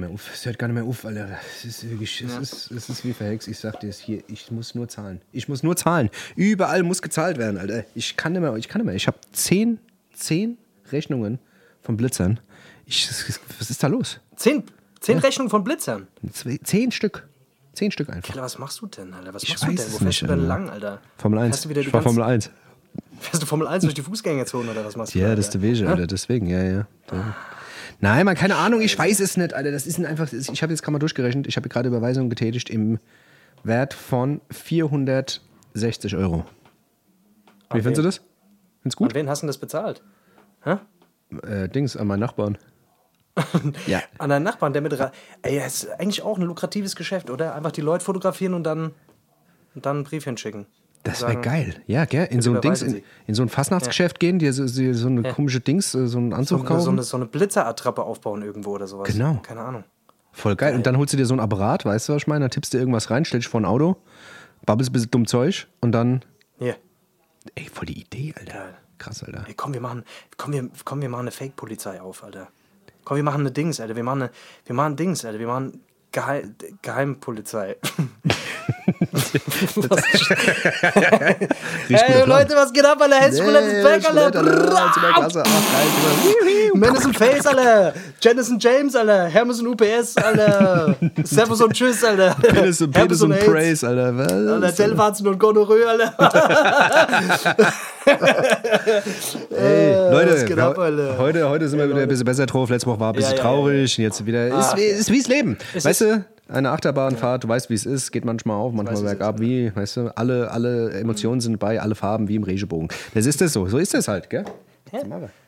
mehr auf. Das hört gar nicht mehr auf, Alter. Es ist wirklich, es, ist, es ist wie verhext. Ich sag dir es hier, ich muss nur zahlen. Ich muss nur zahlen. Überall muss gezahlt werden, Alter. Ich kann nicht mehr, ich kann nicht mehr. Ich habe zehn, zehn Rechnungen von Blitzern. Ich, was ist da los? Zehn, zehn Rechnungen von Blitzern. Zehn Stück. Zehn Stück einfach. Alter, was machst du denn, Alter? Was Ich machst du denn? es Wo fährst du denn lang, Alter? Formel 1. Fährst du wieder die ich war Formel 1. Fährst du Formel 1 durch die Fußgängerzone oder was machst du? Ja, da, das ist der? Wege, Alter. Deswegen, ja, ja. Da. Nein, man, keine Ahnung, ich weiß es nicht, Alter. Das ist ein einfach, ich habe jetzt gerade mal durchgerechnet, ich habe gerade Überweisungen getätigt im Wert von 460 Euro. Wie Okay. findest du das? Findest du An gut? wen hast du das bezahlt? Äh, Dings, an meinen Nachbarn. ja. An deinen Nachbarn, der mit. Ra Ey, das ist eigentlich auch ein lukratives Geschäft, oder? Einfach die Leute fotografieren und dann, und dann ein Briefchen schicken. Das wäre geil. Ja, gell? In so ein Dings, in, in so ein Fastnachtsgeschäft gehen, dir so, so so eine komische Dings, äh, so einen So, Anzug eine- kaufen. so, eine, so eine Blitzerattrappe aufbauen irgendwo oder sowas. Genau. Keine Ahnung. Voll geil. Und dann holst du dir so ein Apparat, weißt du, was ich meine? Dann tippst du irgendwas rein, stellst dich vor ein Auto, babbelst ein bisschen dumm Zeug und dann. Hier. Ey, voll die Idee, Alter. Geil. Krass, Alter. Ey, komm, wir machen, komm, wir, komm, wir machen eine Fake-Polizei auf, Alter. Komm, wir machen eine Dings, Alter. Wir machen eine, wir machen Dings, Alter. Wir machen Geheim, Geheimpolizei. hey, Leute, was geht ab, Alter? Hessig Roulette ist back, geil. Menace und Face, Alter. Janice und James, Alter. Hermes und UPS, Alter. Servus und Tschüss, Alter. Penis und, Penis und. Praise, Alter. Was? Alter, Zellwarzen und Gonorrhoe, Alter. Ey, Leute, was geht ab, heute, heute sind wir wieder ein bisschen besser drauf. Letzte Woche war ein bisschen Ja, ja, traurig. und Jetzt wieder. Ist, wie- ist wie es Leben. Weißt ist- du, eine Achterbahnfahrt, du weißt, wie es ist. Geht manchmal auf, manchmal weiß, bergab. ist, Wie, weißt du, alle, alle Emotionen sind bei, alle Farben wie im Regenbogen. Das ist das so. So ist das halt, gell? Ja.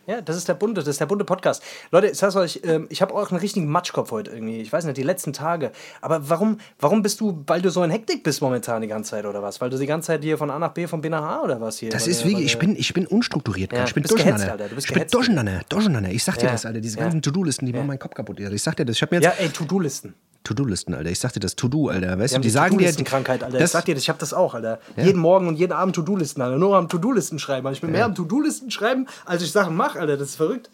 ja, das ist der bunte, das ist der bunte Podcast. Leute, ich sag's euch, ähm, ich habe auch einen richtigen Matschkopf heute irgendwie. Ich weiß nicht, die letzten Tage. Aber warum, warum bist du, weil du so in Hektik bist momentan die ganze Zeit oder was? Weil du die ganze Zeit hier von A nach B, von B nach A oder was hier? Das ist der- wirklich, ich bin, ich bin unstrukturiert. Ja, ich bin gehetzt, durcheinander. Alter, du bist ich bin durcheinander, durcheinander. Ich sag dir Ja, das, Alter. Diese ganzen To-Do-Listen, die machen meinen Kopf kaputt. Ich sag dir das. Ich habe mir jetzt Ja, ey, To-Do-Listen. To-Do-listen, Alter. Ich sag dir das To-Do, Alter. Weißt Wir du, haben die sagen dir. To-Do-Listen-Krankheit, Alter. Das, ich sag dir das, ich hab das auch, Alter. Jeden Morgen und jeden Abend To-Do-Listen, Alter. Nur am To-Do-Listen schreiben. Alter. Ich bin mehr am To-Do-Listen schreiben, als ich Sachen mache, Alter. Das ist verrückt.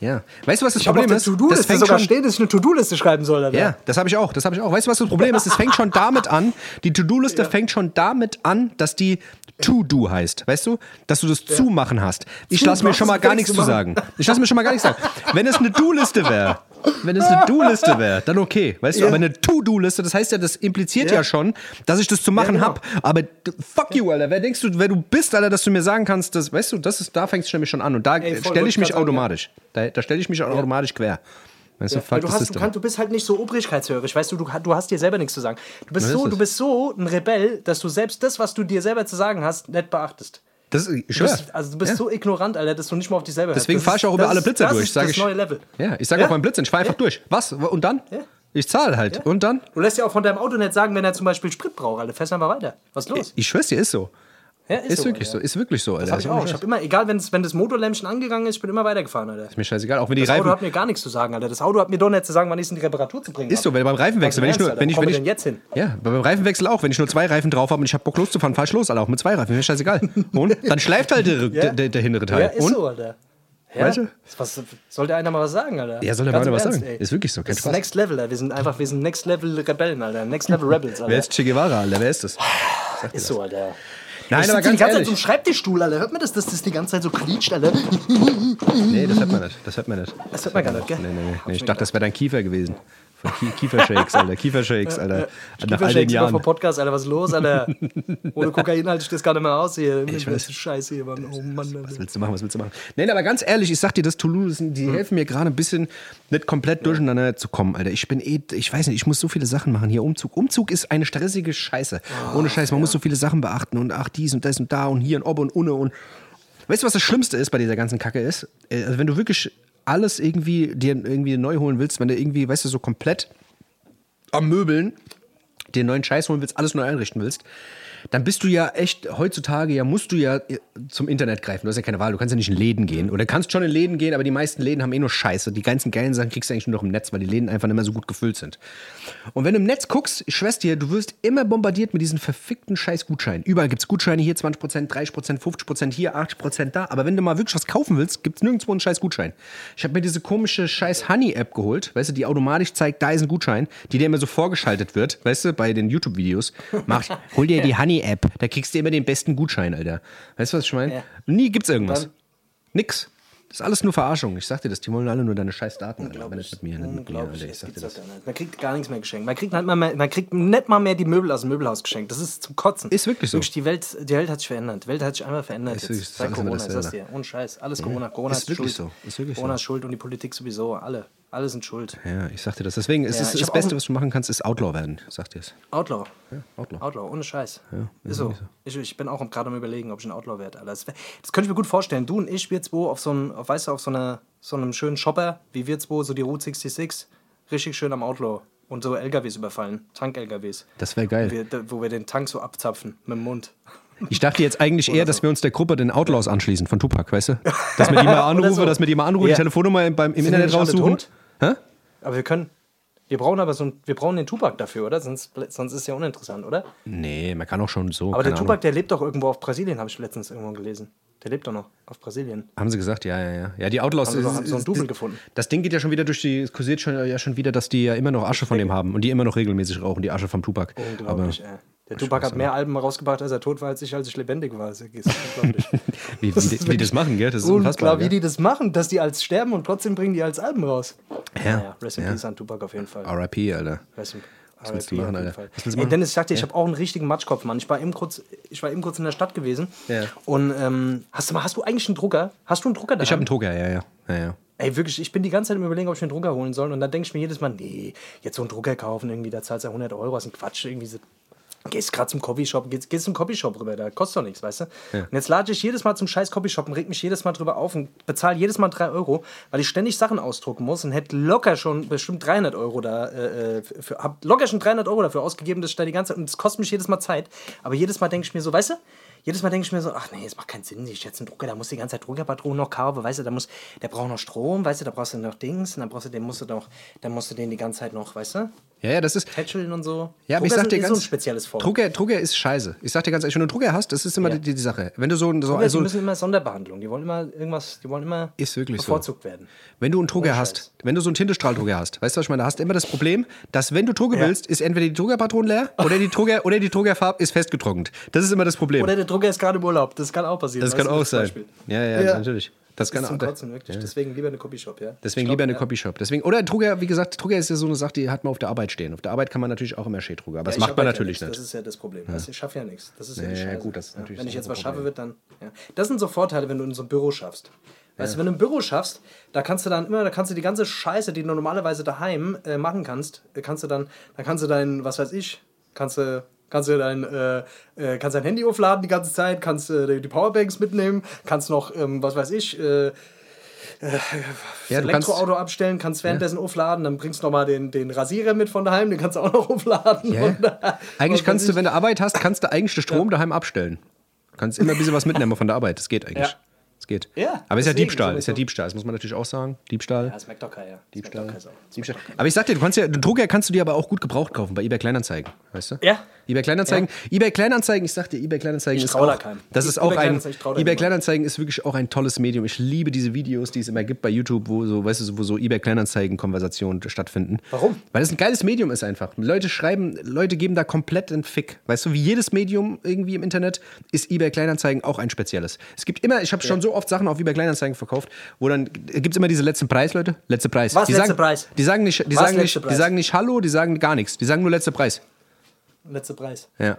ja. Weißt du, was das Ich Problem ist? Das fängt sogar schon, stehen, dass ich eine To-Do-Liste schreiben soll, Alter. Ja, das habe ich auch. Das habe ich auch. Weißt du, was das Problem ist? Es fängt schon damit an. Die To-Do-Liste fängt schon damit an, dass die To-Do heißt. Weißt du? Dass du das Zumachen hast. Ich lasse mir schon mal gar nichts zu sagen. Ich lasse mir schon mal gar nichts sagen. Wenn es eine Do-Liste wäre, wenn es eine Do-Liste wäre, dann okay. Weißt du, Ja. aber eine To-Do-Liste, das heißt ja, das impliziert ja, Ja. schon, dass ich das zu machen genau. hab. Aber fuck you, Alter. Wer denkst du, wer du bist, Alter, dass du mir sagen kannst, dass, weißt du, das ist, da fängst du nämlich schon an. Und da stelle ich ich mich automatisch. Da, da stelle ich mich automatisch quer. Weißt du, fuck du, hast, du, kannst, du bist halt nicht so obrigkeitshörig, weißt du, du, du hast dir selber nichts zu sagen. Du bist, so, du bist so ein Rebell, dass du selbst das, was du dir selber zu sagen hast, nicht beachtest. Das ist, ich Du bist, also du bist Ja. so ignorant, Alter, dass du nicht mal auf dich selber Deswegen fahre ich auch über alle Blitze das durch. Ist Sag das ich, neue Level. Ja, ich sage Ja? auch beim Blitzen, ich fahre einfach durch. Was? Und dann? Ich zahle halt. Und dann? Du lässt ja auch von deinem Auto nicht sagen, wenn er zum Beispiel Sprit braucht, Alter. Fährst einfach weiter. Was ist los? Ich schwör's dir, ist so. Ja, Ist, wirklich so. Alter. Ist wirklich so, Alter. Das hab ich auch. Ich habe immer, egal wenn das Motorlämpchen angegangen ist, ich bin immer weitergefahren, Alter. Ist mir scheißegal. Auch wenn die Das Auto Reifen. hat mir gar nichts zu sagen, Alter. Das Auto hat mir doch nicht zu sagen, wann ich es in die Reparatur zu bringen Ist so, hab. weil beim Reifenwechsel, wenn ich nur. Alter, Wenn ich, wenn ich, denn jetzt hin? Ja, beim Reifenwechsel auch. Wenn ich nur zwei Reifen drauf habe und ich habe Bock loszufahren, fahr ich los, Alter. Auch mit zwei Reifen. Mir scheißegal. Und dann schleift halt der, der, der, der hintere Teil. Ja, ist und? so, Alter. Ja? Weißt du? Was, sollte einer mal was sagen, Alter? Ja, soll der Ganz mal im was Ernst, sagen. ey. Ist wirklich so, kein Das ist Spaß. Next Level, Alter. Wir sind einfach, wir sind Next Level Rebellen, Alter. Next Level Rebels, Alter. Wer ist Che Guevara, Alter? Wer ist das? ist so, Alter. Nein, aber ganz die ganze Zeit ehrlich. so im Schreibtischstuhl, Alter. Hört man das, dass das die ganze Zeit so quietscht, Alter? Nee, das hört man nicht. Das hört man nicht. Das hört man gar nicht, gell? Nee, nee. nee. Ich dachte, das wäre dein Kiefer gewesen. Kiefershakes, Alter. Kiefershakes, Alter. Nach all den Jahren. vom Podcast, Alter. Was ist los, Alter? Ohne Kokain halte ich das gar nicht mehr aus hier. Ich weiß. Scheiße hier, Mann. Oh Mann, Was Alter. willst du machen? Was willst du machen? Nein, aber ganz ehrlich, ich sag dir, das Toulouse, die helfen mir gerade ein bisschen nicht komplett durcheinander zu kommen, Alter. Ich bin eh, ich weiß nicht, ich muss so viele Sachen machen hier. Umzug. Umzug ist eine stressige Scheiße. Ohne Scheiß, man muss so viele Sachen beachten und ach, dies und das und da und hier und ob und unne und. Weißt du, was das Schlimmste ist bei dieser ganzen Kacke ist? Äh, Also wenn du wirklich alles irgendwie dir irgendwie neu holen willst, wenn du irgendwie, weißt du, so komplett am Möbeln einen neuen Scheiß holen willst, alles neu einrichten willst, dann bist du ja echt, heutzutage ja musst du ja äh, zum Internet greifen. Du hast ja keine Wahl, du kannst ja nicht in Läden gehen. Oder kannst schon in Läden gehen, aber die meisten Läden haben eh nur Scheiße. Die ganzen geilen Sachen kriegst du eigentlich nur noch im Netz, weil die Läden einfach nicht mehr so gut gefüllt sind. Und wenn du im Netz guckst, ich schwör's dir, du wirst immer bombardiert mit diesen verfickten Scheiß-Gutscheinen. Überall gibt's Gutscheine, hier 20%, 30%, 50%, hier 80% da. Aber wenn du mal wirklich was kaufen willst, gibt's nirgendwo einen Scheiß-Gutschein. Ich habe mir diese komische Scheiß-Honey-App geholt, weißt du, die automatisch zeigt, da ist ein Gutschein, die dir immer so vorgeschaltet wird, weißt du, bei den YouTube-Videos. Mach, hol dir die Honey-App, da kriegst du immer den besten Gutschein, Alter. Weißt du, was ich meine? Ja. Nie gibt's irgendwas. Nix. Das ist alles nur Verarschung. Ich sag dir das, die wollen alle nur deine scheiß Daten. Alter. Mit mir, mit mir. Ich Das sag dir das. Man kriegt gar nichts mehr geschenkt. Man kriegt, nicht mal mehr, man kriegt nicht mal mehr die Möbel aus dem Möbelhaus geschenkt. Das ist zum Kotzen. Ist wirklich so. die, Welt, die Welt hat sich verändert. Die Welt hat sich einmal verändert. Ist jetzt. wirklich- ist Seit Corona, ich sag's dasselbe. dir. Ohne Scheiß. Alles Corona. Corona Ist ist, wirklich schuld. so. Ist wirklich Corona so. ist schuld und die Politik sowieso. Alle. Alle sind schuld. Ja, ich sag dir das. Deswegen ist Ja, es ich das Beste, was du machen kannst, ist Outlaw werden. Ich sag dir es. Outlaw. Outlaw. Outlaw, ohne Scheiß. ist ist so. Ich, ich bin auch gerade am überlegen, ob ich ein Outlaw werde. Das, das könnte ich mir gut vorstellen. Du und ich, wir zwei auf so einem, auf, weißt du, auf so, einer, so einem schönen Shopper, wie wir zwei, so die Route 66, richtig schön am Outlaw und so LKWs überfallen, Tank-LKWs. Das wäre geil. Wir, da- wo wir den Tank so abzapfen mit dem Mund. Ich dachte jetzt eigentlich eher, dass wir uns der Gruppe den Outlaws anschließen von Tupac, weißt du? Dass wir die mal anrufen, so. dass wir die mal anrufen, die Ja. Telefonnummer im, beim, im Sind die Internet raussuchen. Hä? Aber wir können. Wir brauchen aber so ein, wir brauchen den Tupac dafür, oder? Sonst, sonst ist ja uninteressant, oder? Nee, man kann auch schon so. Aber der Tupac, Ahnung. der lebt doch irgendwo auf Brasilien, habe ich letztens irgendwo gelesen. Der lebt doch noch auf Brasilien. Haben sie gesagt, ja, ja, ja. Ja, die Outlaws. Haben sie doch- ist- haben so einen ist- Double gefunden. Das Ding geht ja schon wieder durch die, es kursiert schon, ja schon wieder, dass die ja immer noch Asche von dem haben und die immer noch regelmäßig rauchen, die Asche vom Tupac. Unglaublich, ey. Der Tupac hat mehr Alben rausgebracht, als er tot war, als ich, als ich lebendig war. Das ist unglaublich. Wie, wie, die, wie das machen, gell? Das ist unfassbar. Unklar, wie die das machen, dass die als sterben und trotzdem bringen die als Alben raus. Ja, Naja, Rest in ja. Peace an Tupac auf jeden Fall. RIP, Alter. Rest in Was willst du machen, Alter? Was willst du Ey, machen? Dennis, ich sagte, ich habe auch einen richtigen Matschkopf, Mann. Ich war eben kurz, ich war eben kurz in der Stadt gewesen. Ja. Und ähm, hast du mal, hast du eigentlich einen Drucker? Hast du einen Drucker da? Ich habe einen Drucker, ja, ja. ja, ja. Ey, wirklich, ich bin die ganze Zeit im Überlegen, ob ich mir einen Drucker holen soll. Und dann denke ich mir jedes Mal, nee, jetzt so einen Drucker kaufen, irgendwie, da zahlst du ja 100 Euro, was ein Quatsch. Irgendwie so, gehst gerade zum Copyshop, gehst, gehst zum Copyshop rüber, da kostet doch nichts, weißt du? Und jetzt lade ich jedes Mal zum scheiß Copyshop und reg mich jedes Mal drüber auf und bezahle jedes Mal 3 Euro, weil ich ständig Sachen ausdrucken muss und hätte locker schon bestimmt 300 Euro da, äh, für- für, hab locker schon 300 Euro dafür ausgegeben, dass ich da die ganze Zeit, und es kostet mich jedes Mal Zeit, aber jedes Mal denke ich mir so, weißt du, jedes Mal denke ich mir so, ach nee, es macht keinen Sinn, ich jetzt einen Drucker, da muss die ganze Zeit Druckerpatronen noch kaufen, weißt du, da muss, der braucht noch Strom, weißt du, da brauchst du noch Dings und dann brauchst du den, musst du noch, dann musst du den die ganze Zeit noch, weißt du, Ja, ja, das ist. tätscheln und so. Ja, aber ich sag dir ganz. so ein spezielles Form. Drucker, Drucker ist scheiße. Ich sag dir ganz ehrlich, wenn du einen Drucker hast, das ist immer Ja. die, die Sache. Wenn du so, so Drucker, also, die müssen immer Sonderbehandlung, die wollen immer irgendwas, die wollen immer Ist wirklich so. bevorzugt werden. Wenn du einen Drucker Ohne hast, Scheiß. wenn du so einen Tintestrahldrucker hast, weißt du, was ich meine? Da hast du immer das Problem, dass wenn du Drucker Ja. willst, ist entweder die Druckerpatronen leer oder die Drucker oder die Druckerfarbe ist festgetrocknet. Das ist immer das Problem. Oder der Drucker ist gerade im Urlaub, das kann auch passieren. das kann auch sein. Beispiel. Ja, ja, Ja. natürlich. Das kann Das ist zum Kotzen, wirklich. Deswegen lieber eine Copyshop, ja. Deswegen Ich lieber eine glaub, Copyshop. Deswegen, oder Drucker, wie gesagt, Drucker ist ja so eine Sache, die hat man auf der Arbeit stehen. Auf der Arbeit kann man natürlich auch immer Schädrucker, aber das ich macht man natürlich ja nicht. Das ist ja das Problem. Du, ich schaffe ja nichts. Das ist ja, Ja, die ja, Scheiße. gut, das ist natürlich Wenn ich das jetzt was schaffe, wird dann. Ja. Das sind so Vorteile, wenn du in so einem Büro schaffst. Weißt du, wenn du ein Büro schaffst, da kannst du dann immer, da kannst du die ganze Scheiße, die du normalerweise daheim äh, machen kannst, äh, kannst du dann, da kannst du dein, was weiß ich, kannst du, kannst du dein, äh, äh, kannst dein Handy aufladen die ganze Zeit, kannst äh, die Powerbanks mitnehmen, kannst noch, ähm, was weiß ich, äh, Ja, du kannst, Elektroauto abstellen, kannst währenddessen aufladen, dann bringst du nochmal den, den Rasierer mit von daheim, den kannst du auch noch aufladen. Ja. Und, äh, eigentlich kannst du, wenn du Arbeit hast, kannst du eigentlich den Strom daheim abstellen. Du kannst immer ein bisschen was mitnehmen von der Arbeit. Das geht eigentlich. Ja. Das geht. Ja, Aber ist ja Diebstahl. Ist ja. Diebstahl. Das muss man natürlich auch sagen. Diebstahl. Ja, das merkt doch keiner. Diebstahl. Das merkt doch keiner. Diebstahl. Aber ich sag dir, du kannst ja, den Drucker kannst du dir aber auch gut gebraucht kaufen bei eBay Kleinanzeigen, weißt du? Ja. eBay Kleinanzeigen, eBay Kleinanzeigen, ich sag dir, eBay Kleinanzeigen Ich ist trau da auch, keinem. das ist auch eBay ein, trau da eBay. Kleinanzeigen ist wirklich auch ein tolles Medium. Ich liebe diese Videos, die es immer gibt bei YouTube, wo so, weißt du, wo so eBay Kleinanzeigen Konversationen stattfinden. Warum? Weil es ein geiles Medium ist einfach. Leute schreiben, Leute geben da komplett einen Fick. Weißt du, wie jedes Medium irgendwie im Internet ist eBay Kleinanzeigen auch ein spezielles. Es gibt immer, ich habe schon so oft Sachen auf eBay Kleinanzeigen verkauft, wo dann gibt es immer diese letzten Preis, Leute. Letzte Preis. Was, die letzte sagen, Preis? Die sagen nicht, die Was, sagen nicht, letzte die Preis? sagen nicht Hallo, die sagen gar nichts. Die sagen nur letzter Preis. Letzter Preis. Ja.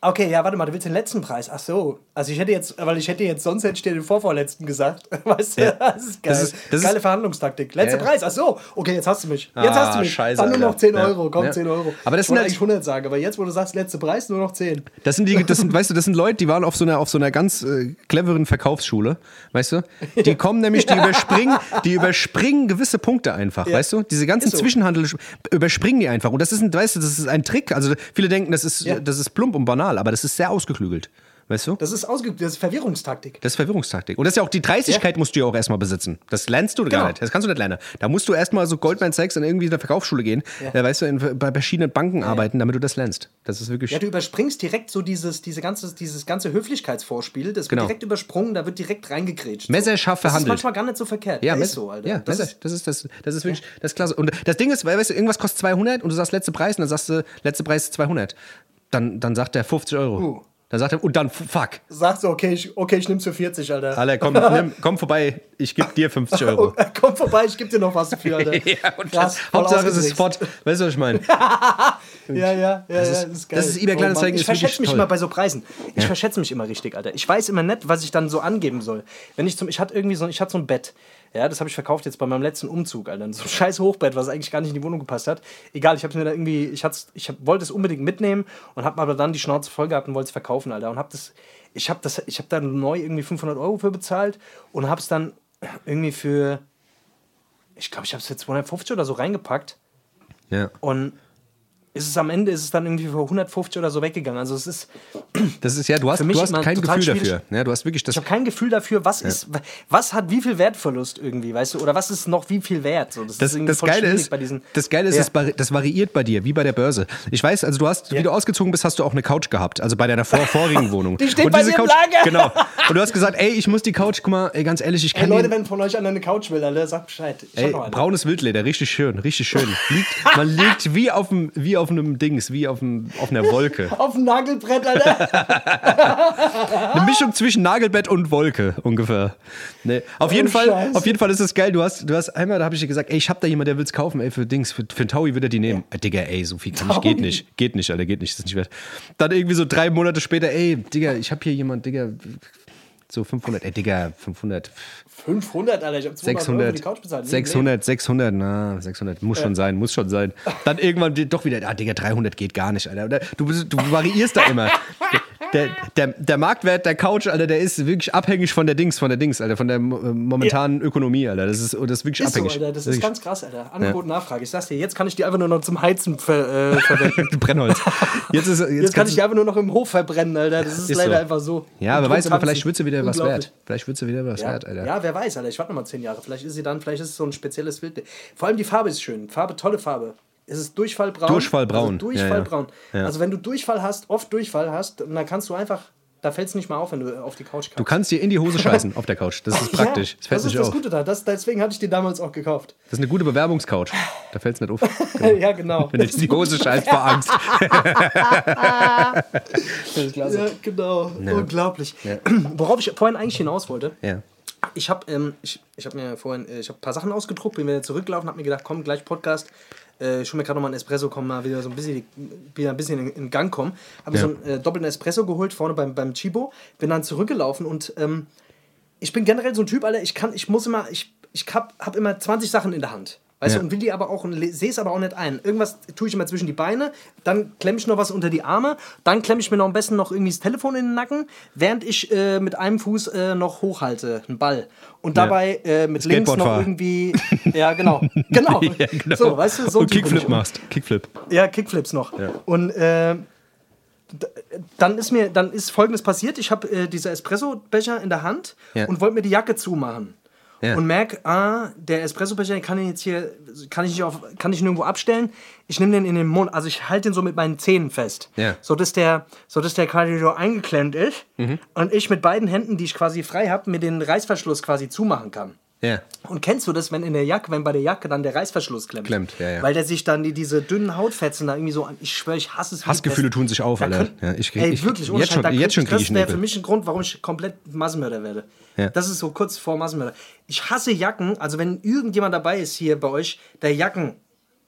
Okay, ja, warte mal, du willst den letzten Preis. Ach so. Also ich hätte jetzt, weil ich hätte jetzt, sonst hätte ich dir den vorvorletzten gesagt. Weißt du? Ja. Das ist geil. Das ist- das ist- Geile Verhandlungstaktik. Letzter Ja. Preis. Ach so. Okay, jetzt hast du mich. Jetzt Ah, hast du mich. scheiße, Dann nur noch Alter. 10 Ja. Euro. Komm, Ja. 10 Euro. Aber das ich sind halt- eigentlich 100 sagen, aber jetzt, wo du sagst, letzter Preis, nur noch 10. Das sind die, das sind, weißt du, das sind Leute, die waren auf so einer, auf so einer ganz äh, cleveren Verkaufsschule, weißt du? Die kommen nämlich, die überspringen, die überspringen gewisse Punkte einfach, weißt du? Diese ganzen Ist so. Zwischenhandel überspringen die einfach. Und das ist ein, weißt du, das ist ein Trick. Also viele denken, das ist, das ist plump und banal. Normal, aber das ist sehr ausgeklügelt. Weißt du? Das ist ausge das ist Verwirrungstaktik. Das ist Verwirrungstaktik. Und das ist ja auch die Dreistigkeit musst du ja auch erstmal besitzen. Das lernst du gar Genau. nicht. Das kannst du nicht lernen. Da musst du erstmal so Goldman Sachs in irgendwie eine Verkaufsschule gehen, Ja. äh, weißt du, in, bei verschiedenen Banken arbeiten, damit du das lernst. Das ist wirklich. Ja, du überspringst direkt so dieses, diese ganze, dieses ganze Höflichkeitsvorspiel, das wird Genau. direkt übersprungen, da wird direkt reingegrätscht. Messerscharf Das ist verhandelt. manchmal gar nicht so verkehrt. Ja, Ja, ist so, Alter. Ja, das Messer. das ist das, das ist wirklich, das ist klasse. Und das Ding ist, weil, weißt du, irgendwas kostet 200 und du sagst letzte Preis und dann sagst du, letzte Preis ist 200. Dann, dann sagt der 50 Euro. Uh. Dann sagt er, und dann, fuck. sagst du, okay, ich, okay, ich nehm's für 40, Alter. Alter, komm, nimm, komm vorbei, ich geb dir 50 Euro. Oh, komm vorbei, ich geb dir noch was dafür, Alter. ja, und Krass, voll Hauptsache es ist. Spot. Weißt du, was ich meine? Ja, ja, ja, das ist- ist, das ist geil. das ist eBay Kleinanzeigen, Mann, ist Ich verschätze mich toll. immer bei so Preisen. Ich verschätze mich immer richtig, Alter. Ich weiß immer nicht, was ich dann so angeben soll. Wenn ich zum, ich hatte irgendwie so, ich hatte so ein Bett. Ja, das habe ich verkauft jetzt bei meinem letzten Umzug, Alter. So ein scheiß Hochbett, was eigentlich gar nicht in die Wohnung gepasst hat. Egal, ich habe mir da irgendwie, ich, hat's, ich hab, wollte es unbedingt mitnehmen und habe aber dann die Schnauze voll gehabt und wollte es verkaufen, Alter. Und habe das, ich habe das, ich habe da neu irgendwie 500 Euro für bezahlt und habe es dann irgendwie für, ich glaube, ich habe es für 250 oder so reingepackt. Ja. Und ist es am Ende ist es dann irgendwie für 150 oder so weggegangen. Also es ist, Das ist ja, du hast, du hast kein Gefühl schwierig. dafür. Ja, du hast wirklich das. ich habe kein Gefühl dafür, was ist, was hat wie viel Wertverlust irgendwie, weißt du, oder was ist noch wie viel wert. So, das, Das, ist irgendwie das, Geile ist, bei diesen. das Geile ist, Ja. das, vari- das variiert bei dir, wie bei der Börse. Ich weiß, also du hast, wie du ausgezogen bist, hast du auch eine Couch gehabt, also bei deiner vor, vorigen Wohnung. Die steht Und bei diese dir im Couch, Lager. Genau. Und du hast gesagt, ey, ich muss die Couch, guck mal, ey, ganz ehrlich, ich kann Leute, den, wenn von euch einer eine Couch will, Alter, sagt Bescheid. Ey, braunes Wildleder, richtig schön, richtig schön. Liegt, man liegt wie auf dem, wie auf einem Dings, wie auf, dem, auf einer Wolke. Auf dem Nagelbrett, Alter. Eine Mischung zwischen Nagelbett und Wolke ungefähr. Nee. Auf, jeden Fall, Oh, auf jeden Fall ist es geil. Du hast, du hast einmal, da habe ich dir gesagt, ey, ich hab da jemand, der will's kaufen, ey, für Dings, für, für einen Taui wird er die nehmen. Äh, Digga, ey, so viel kann ich, geht nicht. Geht nicht, Alter, geht nicht, das ist nicht wert. Dann irgendwie so drei Monate später, ey, Digga, ich hab hier jemand, Digga, so 500, ey, Digga, 500, 500, Alter, ich hab 200 Euro für die 600, Couch bezahlt. Nee, 600, 600, na, 600, muss schon sein, muss schon sein. Dann irgendwann doch wieder, ah, Digga, 300 geht gar nicht, Alter. Du, du variierst da immer. Der, der, der Marktwert der Couch, Alter, der ist wirklich abhängig von der Dings, von der Dings, Alter, von der äh, momentanen Ökonomie, Alter. Das ist, das ist wirklich Ist so, abhängig. Alter, das ist Wirklich. ganz krass, Alter. Angebot und Nachfrage. Ich sag's dir, jetzt kann ich die einfach nur noch zum Heizen ver, äh, verwenden. Brennholz. Jetzt, ist, jetzt, Jetzt kann ich die einfach nur noch im Hof verbrennen, Alter. Das ist, Ist leider so. einfach so. Ja, wer weiß, aber vielleicht wird sie wieder was Unglaublich. wert. Vielleicht wird sie wieder was Ja, wert, Alter. ja, wer weiß, Alter. Ich warte noch mal zehn Jahre. Vielleicht ist sie dann, vielleicht ist es so ein spezielles Bild. Vor allem die Farbe ist schön. Farbe, tolle Farbe. Es ist Durchfallbraun. Durchfallbraun. Also Durchfallbraun. Ja. Ja. Also wenn du Durchfall hast, oft Durchfall hast, dann kannst du einfach, da fällt es nicht mal auf, wenn du auf die Couch Du kannst. dir in die Hose scheißen auf der Couch. Das ist praktisch. Ja, das fällt das ist nicht das auf. Gute da. Das, deswegen hatte ich die damals auch gekauft. Das ist eine gute Bewerbungscouch. Da fällt es nicht auf. ja, genau. Wenn du in die Hose scheißt vor Angst. das ist klasse. Ja, genau. Unglaublich. Worauf ich vorhin eigentlich hinaus wollte, Ja. Ich habe ähm, ich, ich hab mir vorhin äh, ich hab ein paar Sachen ausgedruckt, bin wieder zurückgelaufen, habe mir gedacht, komm, gleich Podcast. Äh, schon mir gerade noch mal einen Espresso, komm mal wieder so ein bisschen, wieder ein bisschen in, in Gang kommen. Habe Ja. so einen äh, doppelten Espresso geholt, vorne beim, beim Chibo. Bin dann zurückgelaufen und ähm, ich bin generell so ein Typ, Alter, ich kann, ich muss immer, ich, ich hab, hab immer 20 Sachen in der Hand. Weißt Ja. du, und will die aber auch, sehe es aber auch nicht ein. Irgendwas tue ich immer zwischen die Beine, dann klemme ich noch was unter die Arme, dann klemme ich mir noch am besten noch irgendwie das Telefon in den Nacken, während ich äh, mit einem Fuß äh, noch hochhalte, einen Ball. Und dabei äh, mit links noch irgendwie. Ja, genau. Genau. Ja, genau. So, weißt du, so ein Und Kickflip machst. Kickflip. Ja, Kickflips noch. Und äh, dann ist mir dann ist folgendes passiert. Ich habe äh, diese Espresso-Becher in der Hand Ja. und wollte mir die Jacke zumachen. Ja. Und merk, ah, der Espresso-Becher den kann ich jetzt hier, kann ich nicht auf, kann ich nirgendwo abstellen. Ich nehme den in den Mund, also ich halte den so mit meinen Zähnen fest. Ja. So dass der, so dass der so eingeklemmt ist Mhm. und ich mit beiden Händen, die ich quasi frei habe, mir den Reißverschluss quasi zumachen kann. Ja. Und kennst du das, wenn in der Jacke, wenn bei der Jacke dann der Reißverschluss klemmt? Klemmt, ja, ja. Weil der sich dann die, diese dünnen Hautfetzen da irgendwie so an. Ich schwöre, ich hasse es. Hassgefühle tun sich auf, Alter. Ja, ich ey, ich- wirklich, ohne jetzt schon- jetzt schon Das wäre für mich ein Grund, warum ich komplett Massenmörder werde. Ja. Das ist so kurz vor Massenmörder. Ich hasse Jacken, also wenn irgendjemand dabei ist hier bei euch, der Jacken,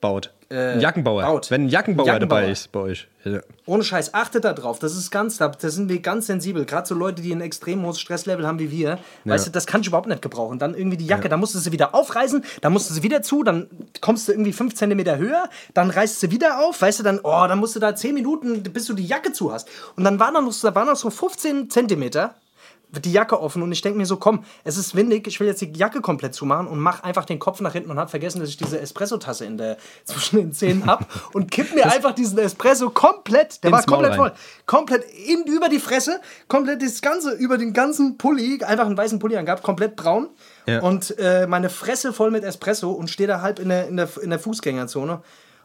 Baut. ein Jackenbauer. Äh, baut. Wenn ein Jackenbauer, Jackenbauer. dabei ist bei euch. Ja. ohne Scheiß, achtet da drauf. Das ist ganz, da da sind wir ganz sensibel. Gerade so Leute, die ein extrem hohes Stresslevel haben wie wir. Weißt du, das kann ich überhaupt nicht gebrauchen. Dann irgendwie die Jacke, da musst du sie wieder aufreißen, dann musst du sie wieder zu, dann kommst du irgendwie fünf Zentimeter höher, dann reißt sie wieder auf, weißt du, dann, oh, dann musst du da zehn Minuten, bis du die Jacke zu hast. Und dann waren da noch, da waren noch so 15 Zentimeter. Die Jacke offen und ich denke mir so, komm, es ist windig, ich will jetzt die Jacke komplett zumachen und mach einfach den Kopf nach hinten und habe vergessen, dass ich diese Espresso-Tasse in der, zwischen den Zähnen hab und kipp mir einfach diesen Espresso komplett, der war komplett voll, komplett in, über die Fresse, komplett das Ganze, über den ganzen Pulli, einfach einen weißen Pulli angehabt, komplett braun Ja. und äh, meine Fresse voll mit Espresso und stehe da halb in der, in der, in der Fußgängerzone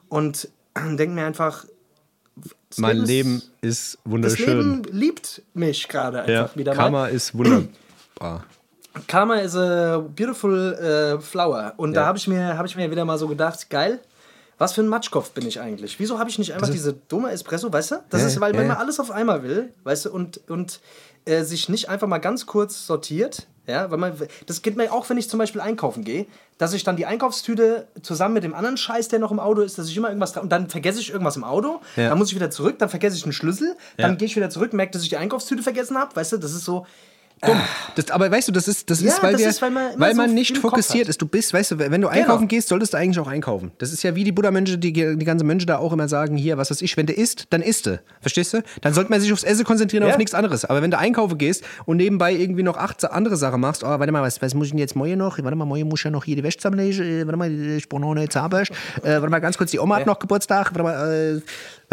und denke mir einfach, das Mein ist- Leben ist das wunderschön. Leben liebt mich gerade einfach ja, wieder mal. Karma ist wunderbar. Karma is a beautiful äh, flower. Und da Ja. habe ich, mir- hab ich mir wieder mal so gedacht, geil, was für ein Matschkopf bin ich eigentlich? Wieso habe ich nicht einfach diese dumme Espresso, weißt du? Das Ja, ist, weil ja, wenn man alles auf einmal will, weißt du, und, und äh, sich nicht einfach mal ganz kurz sortiert, ja, weil man, das geht mir auch, wenn ich zum Beispiel einkaufen gehe, dass ich dann die Einkaufstüte zusammen mit dem anderen Scheiß, der noch im Auto ist, dass ich immer irgendwas dra- und dann vergesse ich irgendwas im Auto, Ja. dann muss ich wieder zurück, dann vergesse ich einen Schlüssel, Ja. dann gehe ich wieder zurück, merke, dass ich die Einkaufstüte vergessen habe, weißt du, das ist so, Das, aber weißt du, das ist, das Ja, ist, weil, das wir, ist, weil man weil man nicht fokussiert ist. Du bist, weißt du, wenn du einkaufen gehst, solltest du eigentlich auch einkaufen. Das ist ja wie die Buddha-Menschen, die, die ganzen Menschen da auch immer sagen, hier, was weiß ich, wenn du isst, dann isst du. Verstehst du? Dann sollte man sich aufs Essen konzentrieren und Ja. auf nichts anderes. Aber wenn du einkaufen gehst und nebenbei irgendwie noch acht andere Sachen machst, oh, warte mal, was, was muss ich denn jetzt morgen noch? Warte mal, morgen muss ich ja noch hier die Wäsche zusammenlegen. Äh, warte mal, ich brauche noch eine Zahnbürste. Äh, warte mal, ganz kurz, die Oma hat noch Geburtstag. Warte mal, äh,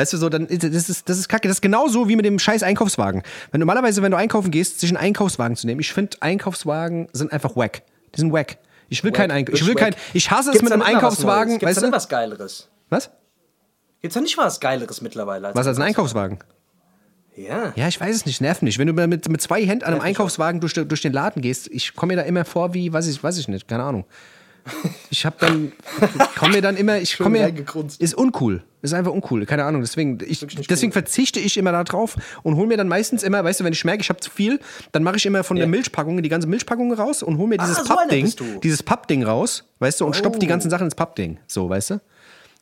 weißt du so, dann das ist, das ist kacke. Das ist genauso wie mit dem scheiß Einkaufswagen. Wenn normalerweise, wenn du einkaufen gehst, sich einen Einkaufswagen zu nehmen, ich finde, Einkaufswagen sind einfach wack. Die sind wack. Ich will keinen Einkauf. Ich will kein, ich hasse es Gibt's mit da einem Einkaufswagen? Gibt's weißt da was Geileres? Was? Gibt's da nicht was Geileres mittlerweile? Als Was als ein Einkaufswagen? Ja. Ja, ich weiß es nicht, nervt nicht. Wenn du mit, mit zwei Händen an einem Einkaufswagen durch, durch den Laden gehst, ich komme mir da immer vor wie, weiß ich, weiß ich nicht, keine Ahnung. Ich hab dann, komme mir dann immer, ich komme mir, ist uncool, ist einfach uncool, keine Ahnung. Deswegen, ich, deswegen verzichte ich immer da drauf und hole mir dann meistens immer, weißt du, wenn ich merke, ich habe zu viel, dann mache ich immer von der Milchpackung die ganze Milchpackung raus und hole mir dieses Ah, so Pappding, dieses Pappding raus, weißt du, und stopf die Oh. ganzen Sachen ins Pappding, so, weißt du.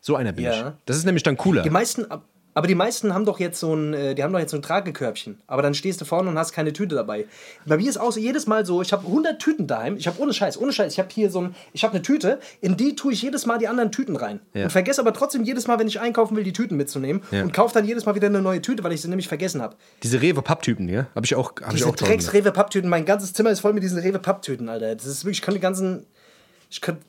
So einer bin Ja. ich. Das ist nämlich dann cooler. Die meisten, aber die meisten haben doch jetzt so ein, äh, die haben doch jetzt so ein Tragekörbchen. Aber dann stehst du vorne und hast keine Tüte dabei. Bei mir ist auch so jedes Mal so, ich habe 100 Tüten daheim. Ich habe ohne Scheiß, ohne Scheiß, ich habe hier so ein, ich habe eine Tüte, in die tue ich jedes Mal die anderen Tüten rein. Ja. Und vergesse aber trotzdem jedes Mal, wenn ich einkaufen will, die Tüten mitzunehmen. Ja. Und kaufe dann jedes Mal wieder eine neue Tüte, weil ich sie nämlich vergessen habe. Diese Rewe-Papptypen, ja? Habe ich auch, hab ich Diese auch tausende. Drecks-Rewe-Papptüten, mein ganzes Zimmer ist voll mit diesen Rewe-Papptüten, Alter. Das ist wirklich, ich kann die ganzen, ich könnte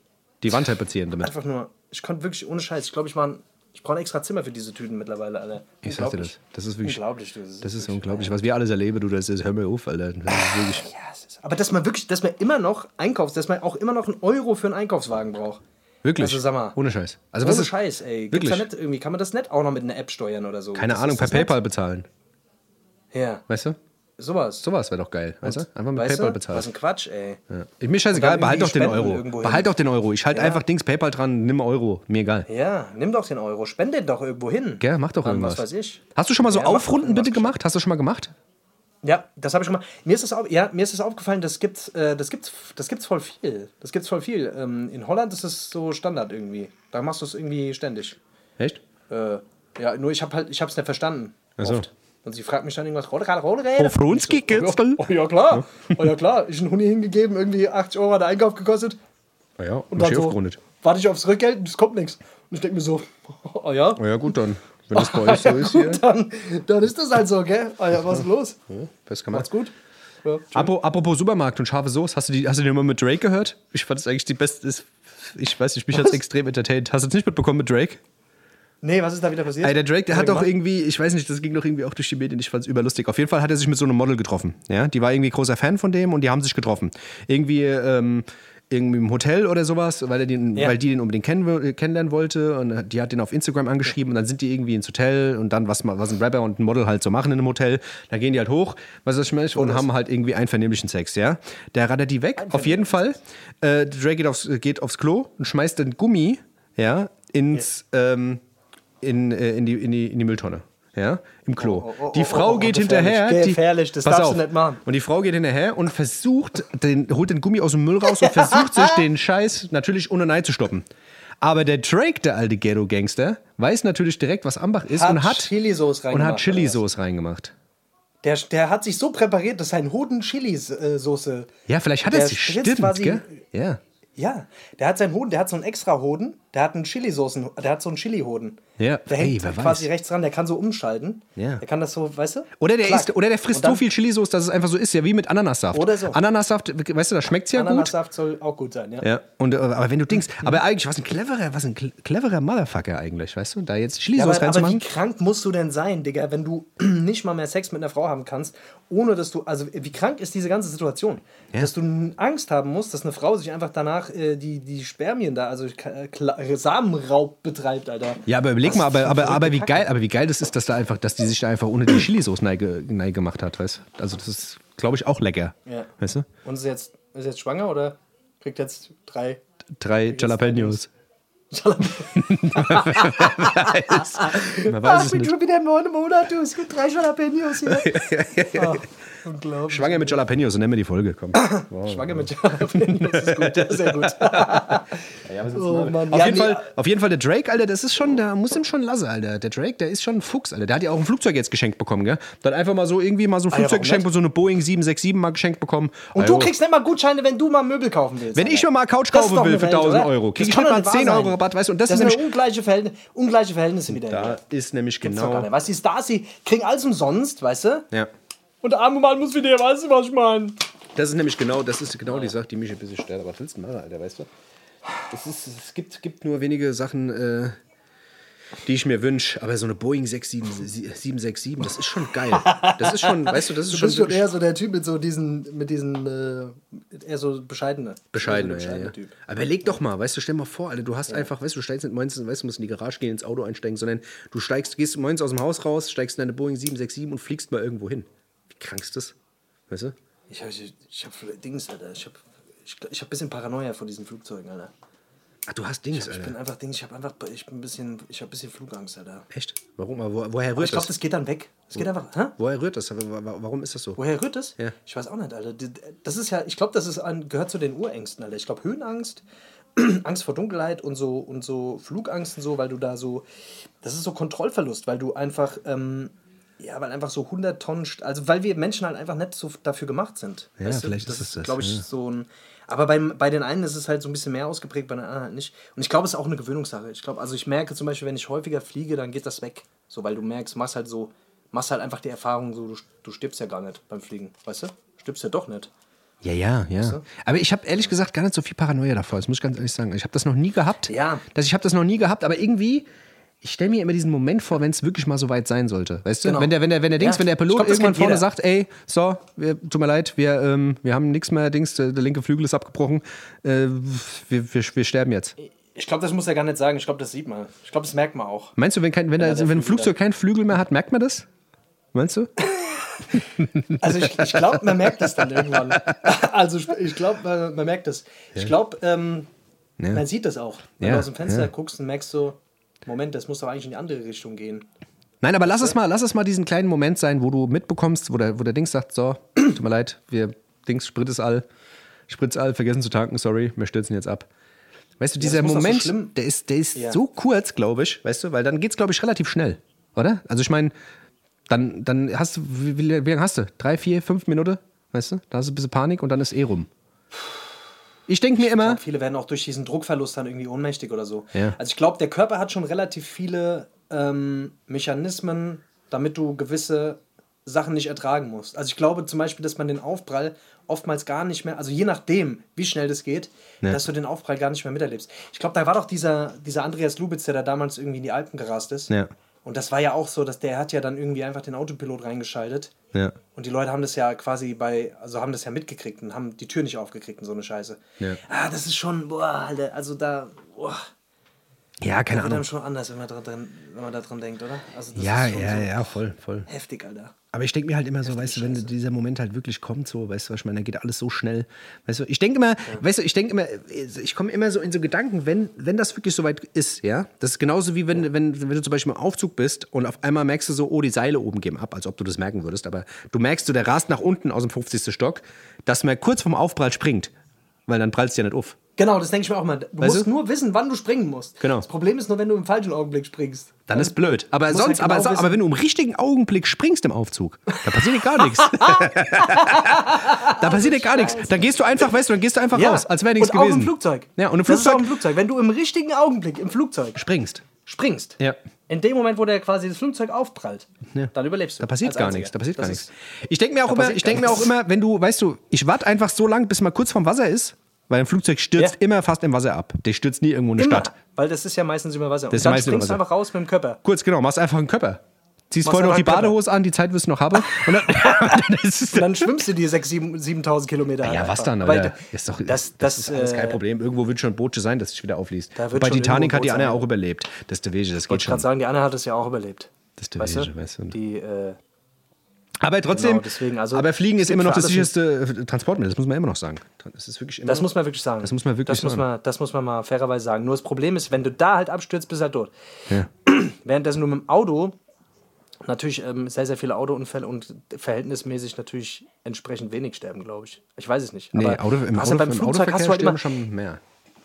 Die Wand tapezieren damit. einfach nur, ich konnte wirklich ohne Scheiß, ich glaube, ich war ein, ich brauche ein extra Zimmer für diese Tüten mittlerweile, Alter. Ich sag dir das. Das ist wirklich. Unglaublich, du. Das ist Das ist unglaublich. Was wir alles erleben, du, das ist, hör mir auf, Alter. Das ist wirklich. Ja, es ist, aber dass man wirklich, dass man immer noch einkauft, dass man auch immer noch einen Euro für einen Einkaufswagen braucht. Wirklich. Also sag mal. Ohne Scheiß. Also was Ohne ist, Scheiß, ey. Gibt's Wirklich? da nicht irgendwie, kann man das nicht auch noch mit einer App steuern oder so? Keine Das Ahnung, per das? PayPal bezahlen. Ja, Weißt du? Sowas. Sowas wäre doch geil. Weißt du? Einfach mit Weißt PayPal bezahlen. Was ein Quatsch, ey. Ja. Ich, mir scheißegal, behalt doch den Euro. Behalt doch den Euro. Ich halte Ja. einfach Dings PayPal dran, nimm Euro. Mir egal. Ja, nimm doch den Euro, spende den doch irgendwo hin. Gell, mach doch An irgendwas. Was weiß ich. Hast du schon mal so Ja, Aufrunden bitte gemacht? Hast du schon mal gemacht? Ja, das habe ich schon mal. Mir ist das, au ja, mir ist das aufgefallen, das gibt's, äh, das gibt's, das gibt's voll viel. Das gibt's voll viel. Ähm, in Holland ist es so Standard irgendwie. Da machst du es irgendwie ständig. Echt? Äh, ja, nur ich habe halt, ich habe es nicht verstanden. Ach so. Oft. Und sie fragt mich dann irgendwas, Rolle gerade, Rolle Oh, Frunski geht's oh, ja, oh ja, klar. Oh ja, klar. Ich einen Huni hingegeben, irgendwie 80 Euro hat der Einkauf gekostet. Na ja, Und und dann so, warte ich aufs Rückgeld und es kommt nichts. Und ich denke mir so, oh ja, Oh ja, gut dann. Wenn das bei euch so ist hier. dann, dann ist das halt so, gell? Oh ja, was ist los? Man? Macht's gut. Ja. Apropos, Supermarkt und scharfe Soße, hast du die, hast du die mal mit Drake gehört? Ich fand das eigentlich die beste. Ich weiß nicht, mich hat extrem entertained. Hast du es nicht mitbekommen mit Drake? Nee, was ist da wieder passiert? Ey, der Drake, der hat doch irgendwie, ich weiß nicht, das ging doch irgendwie auch durch die Medien, ich fand es überlustig. Auf jeden Fall hat er sich mit so einem Model getroffen. Ja? Die war irgendwie großer Fan von dem und die haben sich getroffen. Irgendwie, ähm, irgendwie im Hotel oder sowas, weil, er den, Ja. weil die den unbedingt kennen, will- kennenlernen wollte. Und die hat den auf Instagram angeschrieben und dann sind die irgendwie ins Hotel und dann, was, was ein Rapper und ein Model halt so machen in einem Hotel, da gehen die halt hoch, was ich meine, und haben halt irgendwie einvernehmlichen Sex, ja. Der rattert die weg, auf jeden Fall. Äh, Drake geht aufs, geht aufs Klo und schmeißt den Gummi, ja, ins, ähm, in, äh, in, die, in, die, in die Mülltonne. Ja, im Klo. Oh, oh, oh, die oh, Frau oh, geht gefährlich, hinterher. Die, gefährlich, das darfst du auf. nicht machen. Und die Frau geht hinterher und versucht, den, holt den Gummi aus dem Müll raus und versucht sich den Scheiß natürlich ohne Nein zu stoppen. Aber der Drake, der alte Ghetto-Gangster, weiß natürlich direkt, was Ambach ist Hat und hat Chili-Sauce und reingemacht, hat Chili-Sauce reingemacht. Der, der hat sich so präpariert, dass sein Hoden Chili-Soße. Ja, vielleicht hat er spritzt Stimmt, quasi- gell? Ja. Ja, der hat seinen Hoden, der hat so einen extra Hoden, der hat einen Chili-Soßen, der hat so einen Chili-Hoden. Ja, Der ey, hängt wer quasi weiß. rechts dran, der kann so umschalten. Ja. Der kann das so, weißt du? Oder der, isst, oder der frisst dann- so viel Chili-Sauce, dass es einfach so ist, ja, wie mit Ananassaft. Oder so. Ananassaft, weißt du, da schmeckt es ja gut. Ananassaft soll auch gut sein, ja. Ja, und, äh, aber wenn du denkst, aber eigentlich, was ein cleverer, was ein cle- cleverer Motherfucker eigentlich, weißt du, da jetzt Ja, Chili-Sauce aber, aber wie reinzumachen. krank musst du denn sein, Digga, wenn du nicht mal mehr Sex mit einer Frau haben kannst, ohne dass du, also wie krank ist diese ganze Situation? Dass du Angst haben musst, dass eine Frau sich einfach danach äh, die, die Spermien da, also äh, Samenraub betreibt, Alter. Ja, aber überleg Was mal, aber, aber, aber wie geil, aber wie geil das ist, dass da einfach, dass die sich da einfach ohne die Chili-Sauce neige, neige gemacht hat, weißt du? Also das ist, glaube ich, auch lecker. Ja. Weißt du? Und ist jetzt, ist jetzt schwanger oder kriegt jetzt drei Drei Jalapenos. Man weiß Ach, ich bin schon wieder im neunten Monat, du. Es gibt drei Jalapenos hier. Ach, unglaublich. Schwanger mit Jalapenos, so nennen wir die Folge. Komm. Schwanger mit Jalapenos ist gut, ja, sehr gut. Oh, Mann. Auf, Ja, jeden nee, Fall, auf jeden Fall der Drake, Alter, das ist schon, da muss ihm schon lassen, Alter. Der Drake, der ist schon ein Fuchs, Alter. Der hat ja auch ein Flugzeug jetzt geschenkt bekommen, gell? Dann einfach mal so irgendwie mal so ein Flugzeug warum geschenkt und so eine Boeing 767 mal geschenkt bekommen. Und Also, du kriegst nicht mal Gutscheine, wenn du mal Möbel kaufen willst. Wenn Alter. ich mir mal Couch Das ist kaufen will eine für Welt, 1000 oder? Euro, krieg ich doch mal nicht wahr 10 Euro. Rabatt, weißt du? Und das, Das ist nämlich, ungleiche Verhältnisse, ungleiche Verhältnisse wieder. da Alter. ist nämlich genau. Weißt du, die Stars, die kriegen alles umsonst, weißt du? Ja. Und der arme Mann muss wieder, weißt du, was ich meine? Das ist nämlich genau, das ist genau die Sache, die mich ein bisschen stört. Aber was willst du machen, Alter, weißt du? Es, ist, es gibt, gibt nur wenige Sachen, äh, die ich mir wünsche. Aber so eine Boeing 67 767, das ist schon geil. Das ist schon, weißt du, das ist Du schon, bist schon wirklich eher so der Typ mit so diesen, mit diesen, äh, eher so bescheidene. bescheidener. so Ja, der ja. Typ. Aber leg doch mal, weißt du, stell mal vor, Alter, du hast einfach, weißt du, du steigst nicht morgens, weißt du, du musst in die Garage gehen, ins Auto einsteigen, sondern du steigst, gehst morgens aus dem Haus raus, steigst in deine Boeing 767 und fliegst mal irgendwo hin. Wie krank ist das? Weißt du? Ich, ich, ich hab Dings, Alter. Ich hab, ich, ich hab ein bisschen Paranoia vor diesen Flugzeugen, Alter. Ach, du hast Dings, Ich bin Alter. einfach Dings, ich hab einfach, ich bin ein bisschen, ich hab ein bisschen Flugangst, Alter. Echt? Warum? Aber wo, woher Aber rührt ich glaube, das? das geht dann weg. Es geht einfach, hä? Woher rührt das? Warum ist das so? Woher rührt das? Ja. Ich weiß auch nicht, Alter. Das ist ja, ich glaube, das ist ein, gehört zu den Urängsten, Alter. Ich glaube, Höhenangst, Angst vor Dunkelheit und so und so Flugangst und so, weil du da so, das ist so Kontrollverlust, weil du einfach, ähm, ja, weil einfach so 100 Tonnen, also weil wir Menschen halt einfach nicht so dafür gemacht sind. Ja, vielleicht ist es das, glaube ich, ja. so ein. Aber beim, bei den einen ist es halt so ein bisschen mehr ausgeprägt, bei den anderen halt nicht. Und ich glaube, es ist auch eine Gewöhnungssache. Ich glaube, also ich merke zum Beispiel, wenn ich häufiger fliege, dann geht das weg. So, weil du merkst, machst halt so, machst halt einfach die Erfahrung, so, du, du stirbst ja gar nicht beim Fliegen. Weißt du? Stirbst ja doch nicht. Ja, ja, ja. Aber ich habe ehrlich gesagt gar nicht so viel Paranoia davor. Das muss ich ganz ehrlich sagen. Ich habe das noch nie gehabt. Ja. Das, ich habe das noch nie gehabt, aber irgendwie. Ich stelle mir immer diesen Moment vor, wenn es wirklich mal so weit sein sollte. Weißt du? Genau. Wenn der, wenn der, wenn der Dings, Ja, wenn der Pilot glaub, irgendwann vorne jeder. sagt, ey, so, wir, tut mir leid, wir, ähm, wir haben nichts mehr, Dings, der, der linke Flügel ist abgebrochen, äh, wir, wir, wir sterben jetzt. Ich glaube, das muss er gar nicht sagen. Ich glaube, das sieht man. Ich glaube, das merkt man auch. Meinst du, wenn, kein, wenn, der, der wenn ein Flugzeug keinen Flügel mehr hat, merkt man das? Meinst du? Also ich, ich glaube, man merkt das dann irgendwann. Also ich, ich glaube, man, man merkt das. Ich glaube, ähm, Ja. man sieht das auch. Wenn Ja, du aus dem Fenster ja. guckst und merkst so, Moment, das muss doch eigentlich in die andere Richtung gehen. Nein, aber lass es mal, lass es mal diesen kleinen Moment sein, wo du mitbekommst, wo der, wo der Dings sagt, so, tut mir leid, wir Dings, Sprit ist all, Sprit ist all, vergessen zu tanken, sorry, wir stürzen jetzt ab. Weißt du, dieser so Moment, schlimm- der ist, der ist Ja. so kurz, glaube ich, weißt du, weil dann geht's, glaube ich, relativ schnell, oder? Also ich meine, dann, dann hast du, wie, wie, wie lange hast du? Drei, vier, fünf Minuten, weißt du? Da hast du ein bisschen Panik und dann ist eh rum. Ich denke mir immer, Viele werden auch durch diesen Druckverlust dann irgendwie ohnmächtig oder so. Ja. Also ich glaube, der Körper hat schon relativ viele ähm, Mechanismen, damit du gewisse Sachen nicht ertragen musst. Also ich glaube zum Beispiel, dass man den Aufprall oftmals gar nicht mehr, also je nachdem, wie schnell das geht, Ja. dass du den Aufprall gar nicht mehr miterlebst. Ich glaube, da war doch dieser, dieser Andreas Lubitz, der da damals irgendwie in die Alpen gerast ist. Ja. Und das war ja auch so, dass der hat ja dann irgendwie einfach den Autopilot reingeschaltet. ja, Und die Leute haben das ja quasi bei, also haben das ja mitgekriegt und haben die Tür nicht aufgekriegt und so eine Scheiße. Ja. Ah, das ist schon, boah, Alter, also da, boah, ja, keine da Ahnung. einem schon anders, wenn man, dran, wenn man da dran denkt, oder? Also das Ja, ja, so ja, voll, voll. heftig, Alter. Aber ich denke mir halt immer so, weißt du, wenn dieser Moment halt wirklich kommt, so, weißt du, was ich meine, dann geht alles so schnell. Weißt du, ich denke immer, weißt du, ich denke immer, ich komme immer so in so Gedanken, wenn, wenn das wirklich so weit ist, ja, das ist genauso wie wenn, wenn, wenn du zum Beispiel im Aufzug bist und auf einmal merkst du so, oh, die Seile oben geben ab, als ob du das merken würdest, aber du merkst so, der rast nach unten aus dem 50. Stock, dass man kurz vom Aufprall springt, weil dann prallst du ja nicht auf. Genau, das denke ich mir auch mal. Du Weißt musst du? nur wissen, wann du springen musst. Genau. Das Problem ist nur, wenn du im falschen Augenblick springst. Dann ist blöd. Aber sonst, halt genau aber, aber wenn du im richtigen Augenblick springst im Aufzug, da passiert dir gar nichts. da passiert dir gar nichts. Dann gehst du einfach, weißt du, dann gehst du einfach raus, als wäre nichts und auch gewesen. im Flugzeug. Ja, und im Das ist auch Flugzeug im Flugzeug. Wenn du im richtigen Augenblick im Flugzeug springst. springst, Ja. in dem Moment, wo der quasi das Flugzeug aufprallt, Ja. dann überlebst du. Da passiert gar nichts. Da passiert Das gar nichts. Ich denke mir auch immer, ich denke mir auch immer, wenn du, weißt du, ich warte einfach so lang, bis mal kurz vorm Wasser ist, weil ein Flugzeug stürzt Ja. immer fast im Wasser ab. Der stürzt nie irgendwo in eine Immer, Stadt. weil das ist ja meistens über Wasser. ist und dann springst du einfach raus mit dem Körper. Kurz, genau, machst einfach einen Körper. Ziehst vorher noch die. Badehose an, die Zeit wirst du noch haben. Und dann, Und dann schwimmst du die 6.000, 7.000 Kilometer. Ja, halt was dann? Weil? Ist doch, das, das, ist alles äh, kein Problem. Irgendwo wird schon ein Boot sein, das sich wieder aufliest. Bei schon Titanic hat die Anna auch überlebt. Das ist der Wege, das geht wollte ich schon. gerade sagen, die Anna hat es ja auch überlebt. Das ist der Weißt Wege, du? weißt du. Die, äh, Aber trotzdem, Genau, deswegen, also, aber Fliegen ist immer noch das sicherste äh, Transportmittel, das muss man immer noch sagen. Das ist wirklich immer das noch, muss man wirklich sagen. Das muss man wirklich das muss sagen. man, das muss man mal fairerweise sagen. Nur das Problem ist, wenn du da halt abstürzt, bist du halt tot. Ja. Währenddessen du mit dem Auto natürlich ähm, sehr, sehr viele Autounfälle und verhältnismäßig natürlich entsprechend wenig sterben, glaube ich. Ich weiß es nicht. Nee, Aber Auto, im, Auto, beim im Flugzeug hast du halt immer, schon mehr.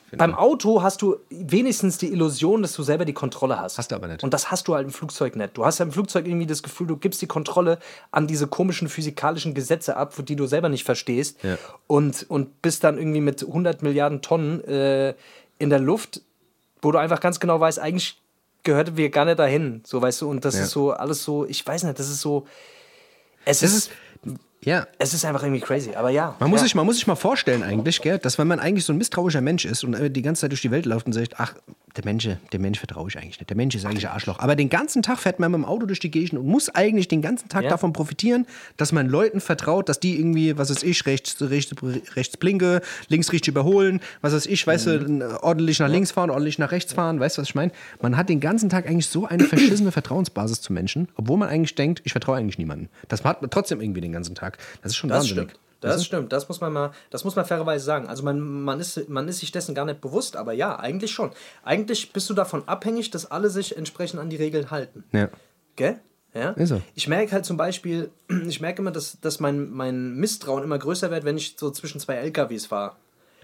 Finde beim ich. Auto hast du wenigstens die Illusion, dass du selber die Kontrolle hast. Hast du aber nicht. Und das hast du halt im Flugzeug nicht. Du hast ja im Flugzeug irgendwie das Gefühl, du gibst die Kontrolle an diese komischen physikalischen Gesetze ab, die du selber nicht verstehst. Ja. Und, und bist dann irgendwie mit 100 Milliarden Tonnen äh, in der Luft, wo du einfach ganz genau weißt, eigentlich gehört wir gar nicht dahin. So, weißt du, und das Ja. ist so alles so, ich weiß nicht, das ist so. Es Das ist, ist, ja, es ist einfach irgendwie crazy, aber ja. Man muss, ja. sich, man muss sich mal vorstellen eigentlich, gell, dass wenn man eigentlich so ein misstrauischer Mensch ist und die ganze Zeit durch die Welt läuft und sagt, ach, der Mensch, der Mensch vertraue ich eigentlich nicht. Der Mensch ist eigentlich ein Arschloch. Aber den ganzen Tag fährt man mit dem Auto durch die Gegend und muss eigentlich den ganzen Tag Ja. davon profitieren, dass man Leuten vertraut, dass die irgendwie, was weiß ich, rechts, rechts, rechts blinke, links richtig überholen, was weiß ich, weißt Mhm. du, ordentlich nach links fahren, ordentlich nach rechts fahren, weißt du, was ich meine? Man hat den ganzen Tag eigentlich so eine verschissene Vertrauensbasis zu Menschen, obwohl man eigentlich denkt, ich vertraue eigentlich niemandem. Das hat man trotzdem irgendwie den ganzen Tag. Das ist schon Das wahnsinnig. stimmt. Das stimmt, das muss man mal, das muss man fairerweise sagen. Also man, man, ist, man ist sich dessen gar nicht bewusst, aber ja, eigentlich schon. Eigentlich bist du davon abhängig, dass alle sich entsprechend an die Regeln halten. Ja. Gell? Ja? So. Ich merke halt zum Beispiel, ich merke immer, dass, dass mein, mein Misstrauen immer größer wird, wenn ich so zwischen zwei LKWs fahre.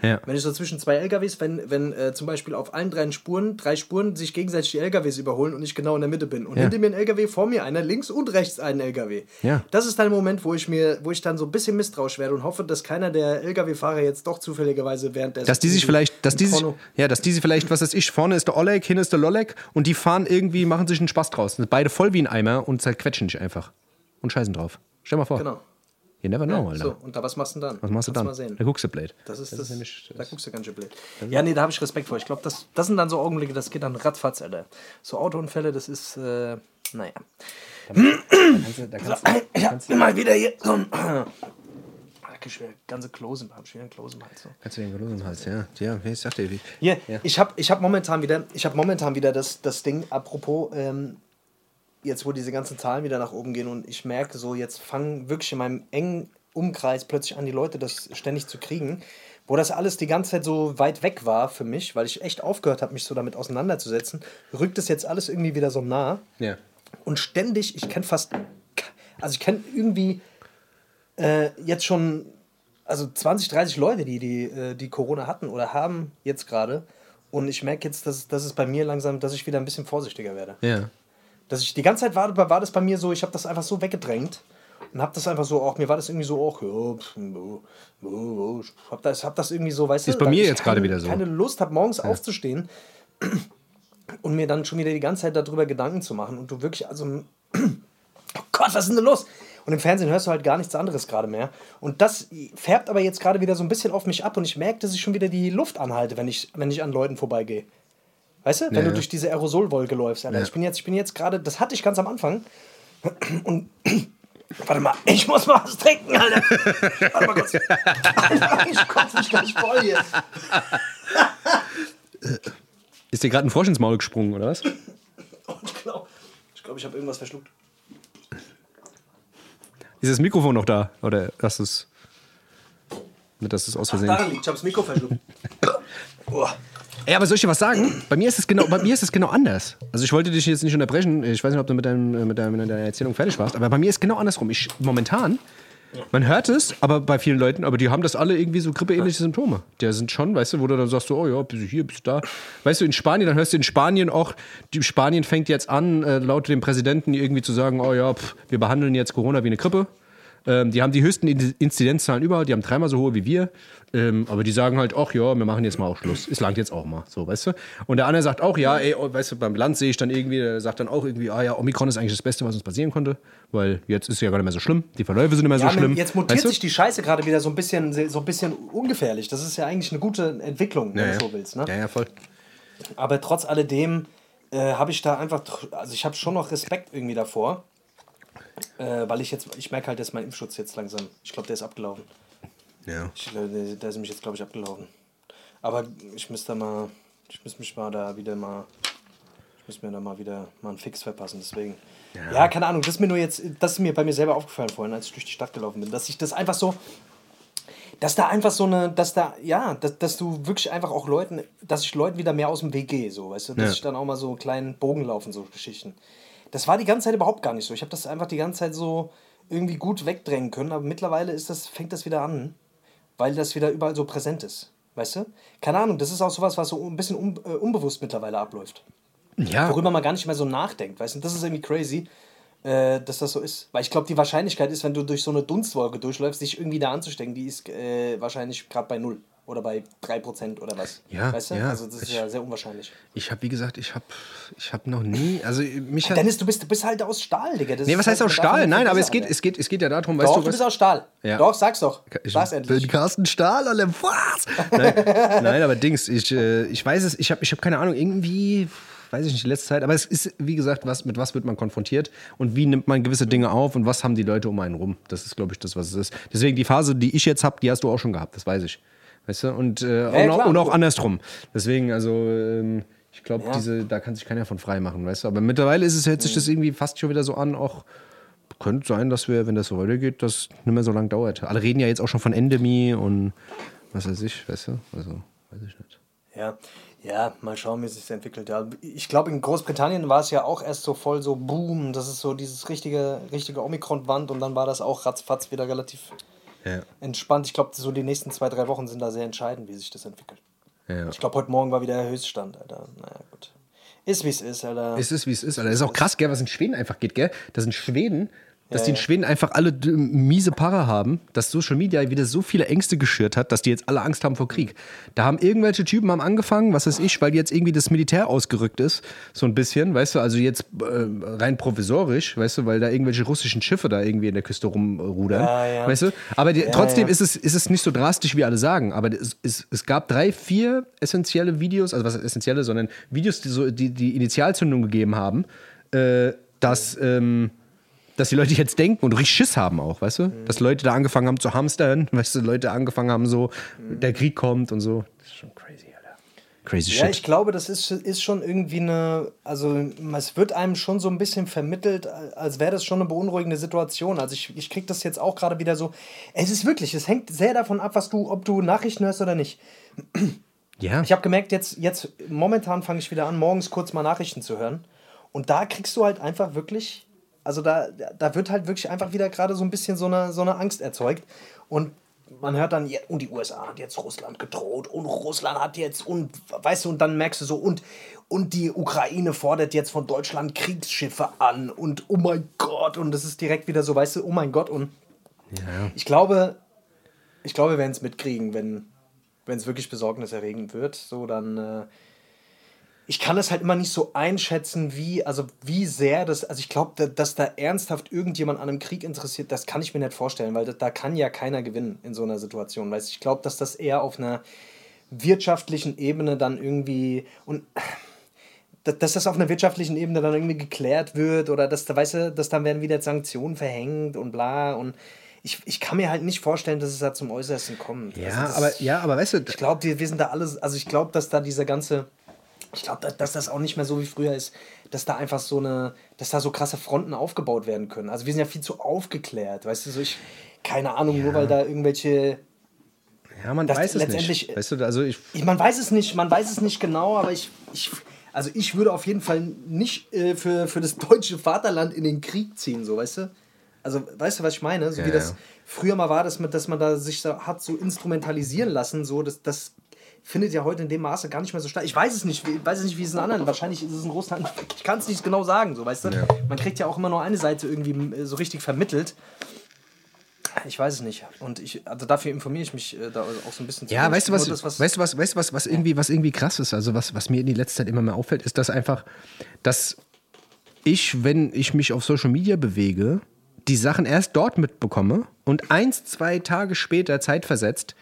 Ja. Wenn ich so zwischen zwei LKWs, wenn, wenn äh, zum Beispiel auf allen drei Spuren, drei Spuren sich gegenseitig die LKWs überholen und ich genau in der Mitte bin. Und Ja. hinter mir ein LKW, vor mir einer, links und rechts ein LKW. Ja. Das ist dann der Moment, wo ich mir, wo ich dann so ein bisschen misstrauisch werde und hoffe, dass keiner der LKW-Fahrer jetzt doch zufälligerweise während der Dass die sich vielleicht, dass die sich, ja, dass die sich vielleicht, was weiß ich, vorne ist der Oleg, hinten ist der Lolek und die fahren irgendwie, machen sich einen Spaß draus. Beide voll wie ein Eimer und zerquetschen dich einfach. Und scheißen drauf. Stell mal vor. Genau. You never know, Ja, Alter. so, und da was machst du dann? Was machst du Kannst dann? Mal sehen. Da guckst du Blade. Das ist das. nämlich- da guckst du ganz schön blöd. Ja, nee, da habe ich Respekt vor. Ich glaube, das, das sind dann so Augenblicke, das geht dann ratzfatz, Alter. So Autounfälle, das ist, äh, naja. Kannst du- da So, kannst du- ich hab immer wieder hier so ein. Ganze Klose, hab ich wieder einen Klose im Hals. So. Kannst du den los im Hals, ja. Ja, ich sag dir, wie. Hier, Ja. ich habe ich hab momentan wieder, ich habe momentan wieder das, das Ding, apropos, ähm, jetzt wo diese ganzen Zahlen wieder nach oben gehen und ich merke so, jetzt fangen wirklich in meinem engen Umkreis plötzlich an, die Leute das ständig zu kriegen, wo das alles die ganze Zeit so weit weg war für mich, weil ich echt aufgehört habe, mich so damit auseinanderzusetzen, rückt es jetzt alles irgendwie wieder so nah Ja. und ständig, ich kenne fast, also ich kenne irgendwie äh, jetzt schon, also 20, 30 Leute, die, die, äh, die Corona hatten oder haben jetzt gerade. Und ich merke jetzt, dass, dass es bei mir langsam, dass ich wieder ein bisschen vorsichtiger werde. Ja. Dass ich die ganze Zeit war, war das bei mir so, ich habe das einfach so weggedrängt und habe das einfach so, auch mir war das irgendwie so, auch, ja, pf, oh, oh, ich hab das, hab das irgendwie so, weißt Ist du, bei mir ich jetzt gerade keine- wieder so. keine Lust habe, morgens aufzustehen und mir dann schon wieder die ganze Zeit darüber Gedanken zu machen und du wirklich, also, oh Gott, was ist denn los? Und im Fernsehen hörst du halt gar nichts anderes gerade mehr. Und das färbt aber jetzt gerade wieder so ein bisschen auf mich ab und ich merke, dass ich schon wieder die Luft anhalte, wenn ich, wenn ich an Leuten vorbeigehe. Weißt du, wenn Ja, du durch diese Aerosolwolke läufst. Alter. Ich bin jetzt, ich bin jetzt gerade, das hatte ich ganz am Anfang. Und warte mal, ich muss mal was trinken, Alter. Warte mal kurz. Alter, ich kotze mich gleich voll hier. Ist dir gerade ein Frosch ins Maul gesprungen, oder was? Ich glaube, ich, glaub, ich habe irgendwas verschluckt. Ist das Mikrofon noch da? Oder hast du es. Nicht, dass es aus Versehen. Daran liegt, ich habe das Mikro verschluckt. Oh. Ey, aber soll ich dir was sagen? Bei mir ist es genau, bei mir ist es genau anders. Also ich wollte dich jetzt nicht unterbrechen. Ich weiß nicht, ob du mit, deinem, äh, mit, deiner, mit deiner Erzählung fertig warst, aber bei mir ist es genau andersrum. Ich momentan Man hört es, aber bei vielen Leuten, aber die haben das alle irgendwie so grippeähnliche Symptome. Der sind schon, weißt du, wo du dann sagst, oh ja, bist du hier, bist du da. Weißt du, in Spanien, dann hörst du in Spanien auch, die Spanien fängt jetzt an, äh, laut dem Präsidenten irgendwie zu sagen, oh ja, pff, wir behandeln jetzt Corona wie eine Grippe. Ähm, die haben die höchsten In- Inzidenzzahlen überhaupt, die haben dreimal so hohe wie wir. Ähm, aber die sagen halt, ach ja, wir machen jetzt mal auch Schluss. Es langt jetzt auch mal, so, weißt du? Und der andere sagt auch, ja, ey, oh, weißt du, beim Land sehe ich dann irgendwie, der sagt dann auch irgendwie, ah ja, Omikron ist eigentlich das Beste, was uns passieren konnte, weil jetzt ist es ja gar nicht mehr so schlimm. Die Verläufe sind nicht mehr so Ja, schlimm. jetzt mutiert weißt du? sich die Scheiße gerade wieder so ein bisschen, so ein bisschen ungefährlich. Das ist ja eigentlich eine gute Entwicklung, wenn ja, du so willst. Ne? ja, ja, voll. Aber trotz alledem äh, habe ich da einfach, also ich habe schon noch Respekt irgendwie davor. Äh, weil ich jetzt, ich merke halt, dass mein Impfschutz jetzt langsam, ich glaube, der ist abgelaufen. Ja. Ich, glaub, der, der ist mich jetzt, glaube ich, abgelaufen. Aber ich müsste da mal, ich müsste mich mal da wieder mal, ich müsste mir da mal wieder mal einen Fix verpassen. Deswegen, ja. keine Ahnung, das ist mir nur jetzt, das ist mir bei mir selber aufgefallen vorhin, als ich durch die Stadt gelaufen bin, dass ich das einfach so, dass da einfach so eine, dass da, ja, dass, dass du wirklich einfach auch Leuten, dass ich Leuten wieder mehr aus dem Weg gehe, so, weißt du, dass Ja. ich dann auch mal so einen kleinen Bogen laufen, so Geschichten. Das war die ganze Zeit überhaupt gar nicht so. Ich habe das einfach die ganze Zeit so irgendwie gut wegdrängen können, aber mittlerweile ist das, fängt das wieder an, weil das wieder überall so präsent ist. Weißt du? Keine Ahnung, das ist auch sowas, was so ein bisschen un, äh, unbewusst mittlerweile abläuft. Ja, Worüber man gar nicht mehr so nachdenkt, weißt du? Das ist irgendwie crazy, äh, dass das so ist. Weil ich glaube, die Wahrscheinlichkeit ist, wenn du durch so eine Dunstwolke durchläufst, dich irgendwie da anzustecken, die ist äh, wahrscheinlich gerade bei null oder bei 3% oder was. Ja, weißt du? ja. Also das ist Ich- ja sehr unwahrscheinlich. ich habe, wie gesagt, ich habe ich hab noch nie, also mich hat... Dennis, du bist, du bist halt aus Stahl, Digga. Das Nee, was heißt halt, aus Stahl? Nein, aber es geht, es geht, es geht ja darum, weißt Doch, du, du was... bist aus Stahl. Ja. Doch, sag's doch. Ich sag's bin endlich. Carsten Stahl, alle was? Nein, nein, aber Dings, ich, äh, ich weiß es, ich habe ich hab keine Ahnung, irgendwie, weiß ich nicht, die letzte Zeit, aber es ist, wie gesagt, was, mit was wird man konfrontiert und wie nimmt man gewisse Dinge auf und was haben die Leute um einen rum? Das ist, glaube ich, das, was es ist. Deswegen die Phase, die ich jetzt habe, die hast du auch schon gehabt, das weiß ich. Weißt du? Und, äh, und, auch, und auch andersrum. Deswegen, also, ähm, ich glaube, Ja. diese, da kann sich keiner von frei machen, weißt du? Aber mittlerweile ist es, hört sich das irgendwie fast schon wieder so an, auch könnte sein, dass wir, wenn das so weitergeht, das nicht mehr so lange dauert. Alle reden ja jetzt auch schon von Endemie und was weiß ich, weißt du? Also, weiß ich nicht. Ja, ja, mal schauen, wie es sich entwickelt. Ja, ich glaube, in Großbritannien war es ja auch erst so voll so Boom, das ist so dieses richtige, richtige Omikron-Wand und dann war das auch ratzfatz wieder relativ Ja. entspannt. Ich glaube, so die nächsten zwei, drei Wochen sind da sehr entscheidend, wie sich das entwickelt. ja. Ich glaube, heute Morgen war wieder der Höchststand, Alter. Naja, gut. Ist wie es ist, Alter. Es ist, wie es ist. Alter. Das ist auch krass, gell, was in Schweden einfach geht, gell? Das sind Schweden, dass Ja, die in. Schweden einfach alle miese Para haben, dass Social Media wieder so viele Ängste geschürt hat, dass die jetzt alle Angst haben vor Krieg. Da haben irgendwelche Typen haben angefangen, was weiß ich, weil jetzt irgendwie das Militär ausgerückt ist, so ein bisschen, weißt du, also jetzt äh, rein provisorisch, weißt du, weil da irgendwelche russischen Schiffe da irgendwie in der Küste rumrudern, Ja, ja. weißt du? Aber die, trotzdem. Ist, es, ist es nicht so drastisch, wie alle sagen, aber es, es, es gab drei, vier essentielle Videos, also was essentielle, sondern Videos, die so die, die Initialzündung gegeben haben, äh, dass, ähm, dass die Leute jetzt denken und richtig Schiss haben auch, weißt du? Dass Leute da angefangen haben zu hamstern, weißt du, Leute angefangen haben so, der Krieg kommt und so. Das ist schon crazy, Alter. Crazy Ja, shit. ich glaube, das ist, ist schon irgendwie eine, also es wird einem schon so ein bisschen vermittelt, als wäre das schon eine beunruhigende Situation. Also ich, ich kriege das jetzt auch gerade wieder so. Es ist wirklich, es hängt sehr davon ab, was du, ob du Nachrichten hörst oder nicht. ja. Ich habe gemerkt, jetzt, jetzt momentan fange ich wieder an, morgens kurz mal Nachrichten zu hören. Und da kriegst du halt einfach wirklich, also da, da wird halt wirklich einfach wieder gerade so ein bisschen so eine, so eine Angst erzeugt. Und man hört dann, ja, und die USA hat jetzt Russland gedroht und Russland hat jetzt, und weißt du, und dann merkst du so, und, und die Ukraine fordert jetzt von Deutschland Kriegsschiffe an und oh mein Gott, und das ist direkt wieder so, weißt du, oh mein Gott, und ja. ich glaube, ich glaube, wir werden es mitkriegen, wenn wenn es wirklich besorgniserregend wird. So, dann. Äh, ich kann es halt immer nicht so einschätzen, wie, also wie sehr das, also ich glaube, da, dass da ernsthaft irgendjemand an einem Krieg interessiert, das kann ich mir nicht vorstellen, weil da, da kann ja keiner gewinnen in so einer Situation. Weißt, ich glaube, dass das eher auf einer wirtschaftlichen Ebene dann irgendwie und dass, das auf einer wirtschaftlichen Ebene dann irgendwie geklärt wird oder dass da, weißt du, dass dann werden wieder Sanktionen verhängt und bla und ich, ich kann mir halt nicht vorstellen, dass es da zum Äußersten kommt. Ja, Also das- aber, ja, aber weißt du, ich glaube, wir sind da alles, also ich glaube, dass da dieser ganze, ich glaube, dass, das auch nicht mehr so wie früher ist, dass da einfach so eine, dass da so krasse Fronten aufgebaut werden können. Also wir sind ja viel zu aufgeklärt, weißt du, so ich, keine Ahnung, nur weil da irgendwelche, ja, man weiß es nicht. Weißt du, also ich, ich, man weiß es nicht, man weiß es nicht genau, aber ich, ich also ich würde auf jeden Fall nicht äh, für, für das deutsche Vaterland in den Krieg ziehen, so, weißt du? Also, weißt du, was ich meine? So Ja, wie das ja. früher mal war, dass man, dass man da sich so hat so instrumentalisieren lassen, so, das, das findet ja heute in dem Maße gar nicht mehr so statt. Ich weiß es nicht, ich weiß es nicht, wie es in anderen, wahrscheinlich ist es in Russland, ich kann es nicht genau sagen, so, weißt du? Ja. Man kriegt ja auch immer nur eine Seite irgendwie äh, so richtig vermittelt. Ich weiß es nicht. Und ich, also dafür informiere ich mich äh, da auch so ein bisschen Ja, weißt du was, das, was weißt du was, weißt du was, was irgendwie, was irgendwie krass ist, also was, was mir in die letzte Zeit immer mehr auffällt, ist, dass einfach, dass ich, wenn ich mich auf Social Media bewege, die Sachen erst dort mitbekomme und eins, zwei Tage später zeitversetzt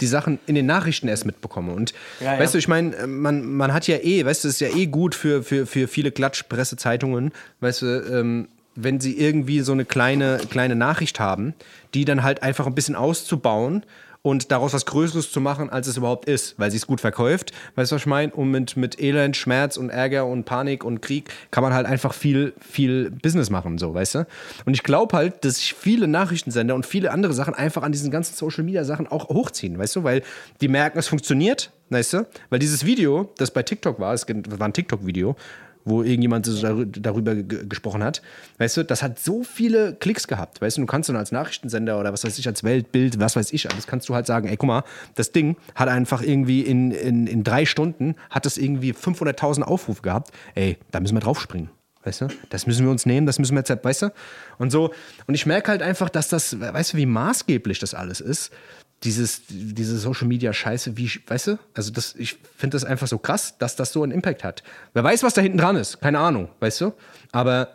die Sachen in den Nachrichten erst mitbekomme. Und Ja, ja. weißt du, ich meine, äh, man, man hat ja eh, weißt du, es ist ja eh gut für, für, für viele Klatschpressezeitungen, weißt du, ähm, wenn sie irgendwie so eine kleine, kleine Nachricht haben, die dann halt einfach ein bisschen auszubauen und daraus was Größeres zu machen, als es überhaupt ist, weil sie es gut verkauft. Weißt du, was ich meine? Und mit, mit Elend, Schmerz und Ärger und Panik und Krieg kann man halt einfach viel, viel Business machen, so, weißt du? Und ich glaube halt, dass sich viele Nachrichtensender und viele andere Sachen einfach an diesen ganzen Social Media Sachen auch hochziehen, weißt du? Weil die merken, es funktioniert, weißt du? Weil dieses Video, das bei TikTok war, es war ein TikTok-Video, wo irgendjemand so darü- darüber ge- gesprochen hat. Weißt du, das hat so viele Klicks gehabt. Weißt du, du kannst dann als Nachrichtensender oder was weiß ich, als Weltbild, was weiß ich, alles kannst du halt sagen, ey, guck mal, das Ding hat einfach irgendwie in, in, in drei Stunden, hat es irgendwie 500.000 Aufrufe gehabt. Ey, da müssen wir draufspringen. Weißt du, das müssen wir uns nehmen, das müssen wir jetzt, weißt du? Und so, und ich merke halt einfach, dass das, weißt du, wie maßgeblich das alles ist dieses, diese Social Media Scheiße, wie, weißt du? Also das, ich finde das einfach so krass, dass das so einen Impact hat. Wer weiß, was da hinten dran ist, keine Ahnung, weißt du? Aber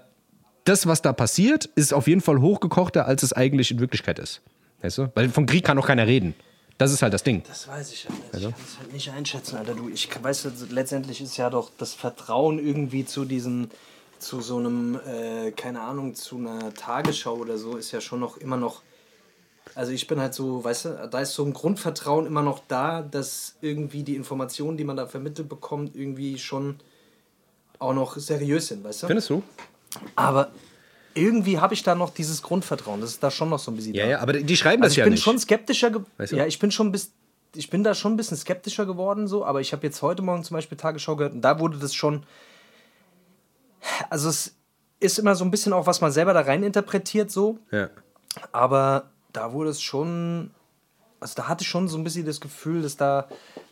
das, was da passiert, ist auf jeden Fall hochgekochter, als es eigentlich in Wirklichkeit ist. Weißt du? Weil von Krieg kann doch keiner reden. Das ist halt das Ding. Das weiß ich ja nicht. Ich kann es halt nicht einschätzen, Alter. Du, ich weiß, letztendlich ist ja doch das Vertrauen irgendwie zu diesem, zu so einem, äh, keine Ahnung, zu einer Tagesschau oder so, ist ja schon noch immer noch. Also ich bin halt so, weißt du, da ist so ein Grundvertrauen immer noch da, dass irgendwie die Informationen, die man da vermittelt bekommt, irgendwie schon auch noch seriös sind, weißt du? Findest du? Aber irgendwie habe ich da noch dieses Grundvertrauen. Das ist da schon noch so ein bisschen Ja, da. ja, aber die schreiben Also das ich ja bin nicht. schon skeptischer Weißt du? Ja, ich bin schon bis ich bin da schon ein bisschen skeptischer geworden so, aber ich habe jetzt heute Morgen zum Beispiel Tagesschau gehört und da wurde das schon also es ist immer so ein bisschen auch, was man selber da rein interpretiert so, ja. aber da wurde es schon also da hatte ich schon so ein bisschen das Gefühl, dass da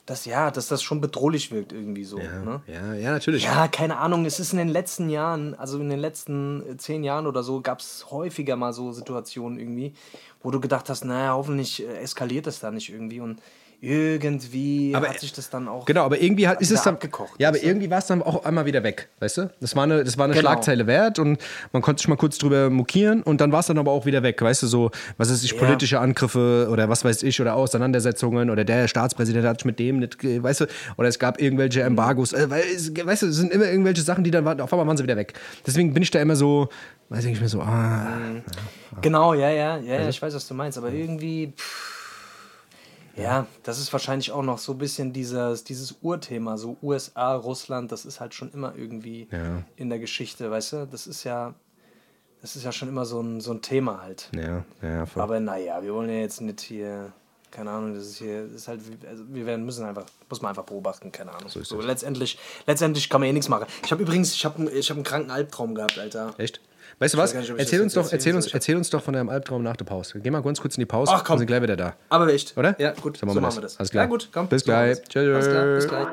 dass ja, dass das schon bedrohlich wirkt irgendwie so, ne? ja, ja, natürlich. Ja, keine Ahnung, es ist in den letzten Jahren, also in den letzten äh, zehn Jahren oder so, gab es häufiger mal so Situationen irgendwie, wo du gedacht hast, naja, hoffentlich äh, eskaliert das da nicht irgendwie und irgendwie Aber, hat sich das dann auch. Genau, aber irgendwie hat, ist es dann. abgekocht, ja, aber irgendwie war es dann auch einmal wieder weg, weißt du? Das war eine, das war eine Genau. Schlagzeile wert und man konnte sich mal kurz drüber mokieren und dann war es dann aber auch wieder weg, weißt du? So, was weiß ich, Ja. politische Angriffe oder was weiß ich oder Auseinandersetzungen oder der Staatspräsident hat sich mit dem nicht, weißt du? Oder es gab irgendwelche Embargos, äh, weißt du, es sind immer irgendwelche Sachen, die dann waren, auf einmal waren sie wieder weg. Deswegen bin ich da immer so, weiß ich mir so, ah. Genau, ja, ja, ja, ja, ich weiß, was du meinst, aber irgendwie. Pff, ja, das ist wahrscheinlich auch noch so ein bisschen dieses, dieses Urthema, so USA, Russland, das ist halt schon immer irgendwie Ja. in der Geschichte, weißt du? Das ist ja, das ist ja schon immer so ein, so ein Thema halt. Ja, ja, voll. Aber naja, wir wollen ja jetzt nicht hier, keine Ahnung, das ist hier, das ist halt, also wir werden müssen einfach, muss man einfach beobachten, keine Ahnung. So, ist es. letztendlich, letztendlich kann man eh nichts machen. Ich habe übrigens, ich habe ich hab einen kranken Albtraum gehabt, Alter. Echt? Weißt du was? nicht, Erzähl uns, doch, erzähl, uns, erzähl uns doch von deinem Albtraum nach der Pause. Geh mal ganz kurz in die Pause Ach, komm. sind gleich wieder da. Aber echt. Oder? Ja, gut, So machen so wir machen das. wir das. Alles klar. Ja, gut, komm. Bis so gleich. klar, bis Tschüss. gleich.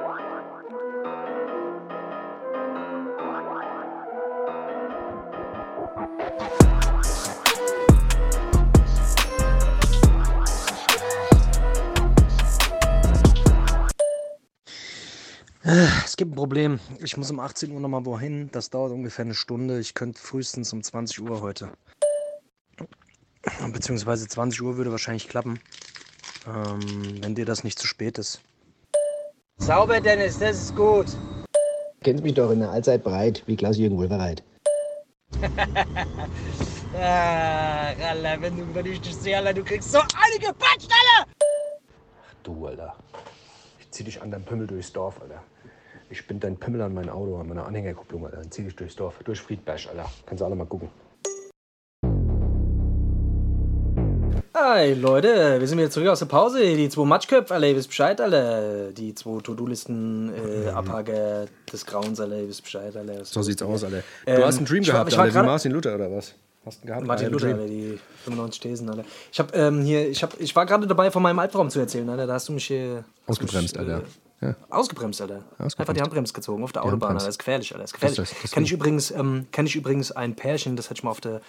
Es gibt ein Problem. Ich muss um 18 Uhr nochmal wohin. Das dauert ungefähr eine Stunde. Ich könnte frühestens um 20 Uhr heute. Beziehungsweise 20 Uhr würde wahrscheinlich klappen. Ähm, wenn dir das nicht zu spät ist. Sauber, Dennis, das ist gut. kennst mich doch in der Allzeit breit, wie Klaus-Jürgen Wohlbereit. Ah, Alter, wenn, du, ich dich sehe, Alter, du kriegst so einige Patschstelle! Du, Alter. Zieh dich an deinem Pümmel durchs Dorf, Alter. Ich bin dein Pimmel an mein Auto, an meiner Anhängerkupplung, Alter. Dann zieh dich durchs Dorf, durch Friedberg, Alter. Kannst du alle mal gucken. Hi Leute, wir sind wieder zurück aus der Pause. Die zwei Matschköpfe, alle, ihr wisst Bescheid, alle. Die zwei To-Do-Listen, äh, Abhaker des Grauens, alle, ihr wisst Bescheid, alle. So sieht's aus, Alter. Du Ähm, hast einen Dream gehabt, war Alter, wie Martin Luther oder was? Hast du gehabt? Martin I Have a Luther. Alter, die 95 Thesen, Alter. Ich hab, ähm, hier, ich hab, ich war gerade dabei, von meinem Albtraum zu erzählen, Alter. Da hast du mich hier. Ausgebremst, mich, Alter. Äh, Ja. Ausgebremst, Alter. Ausgebremst. Einfach die Handbremse gezogen auf der Autobahn, Handbremse. Alter. Das ist gefährlich, Alter. Das ist gefährlich. Das ist- das ist kenn, ich übrigens, ähm, kenn ich übrigens ein Pärchen, das hatte ich mal auf der,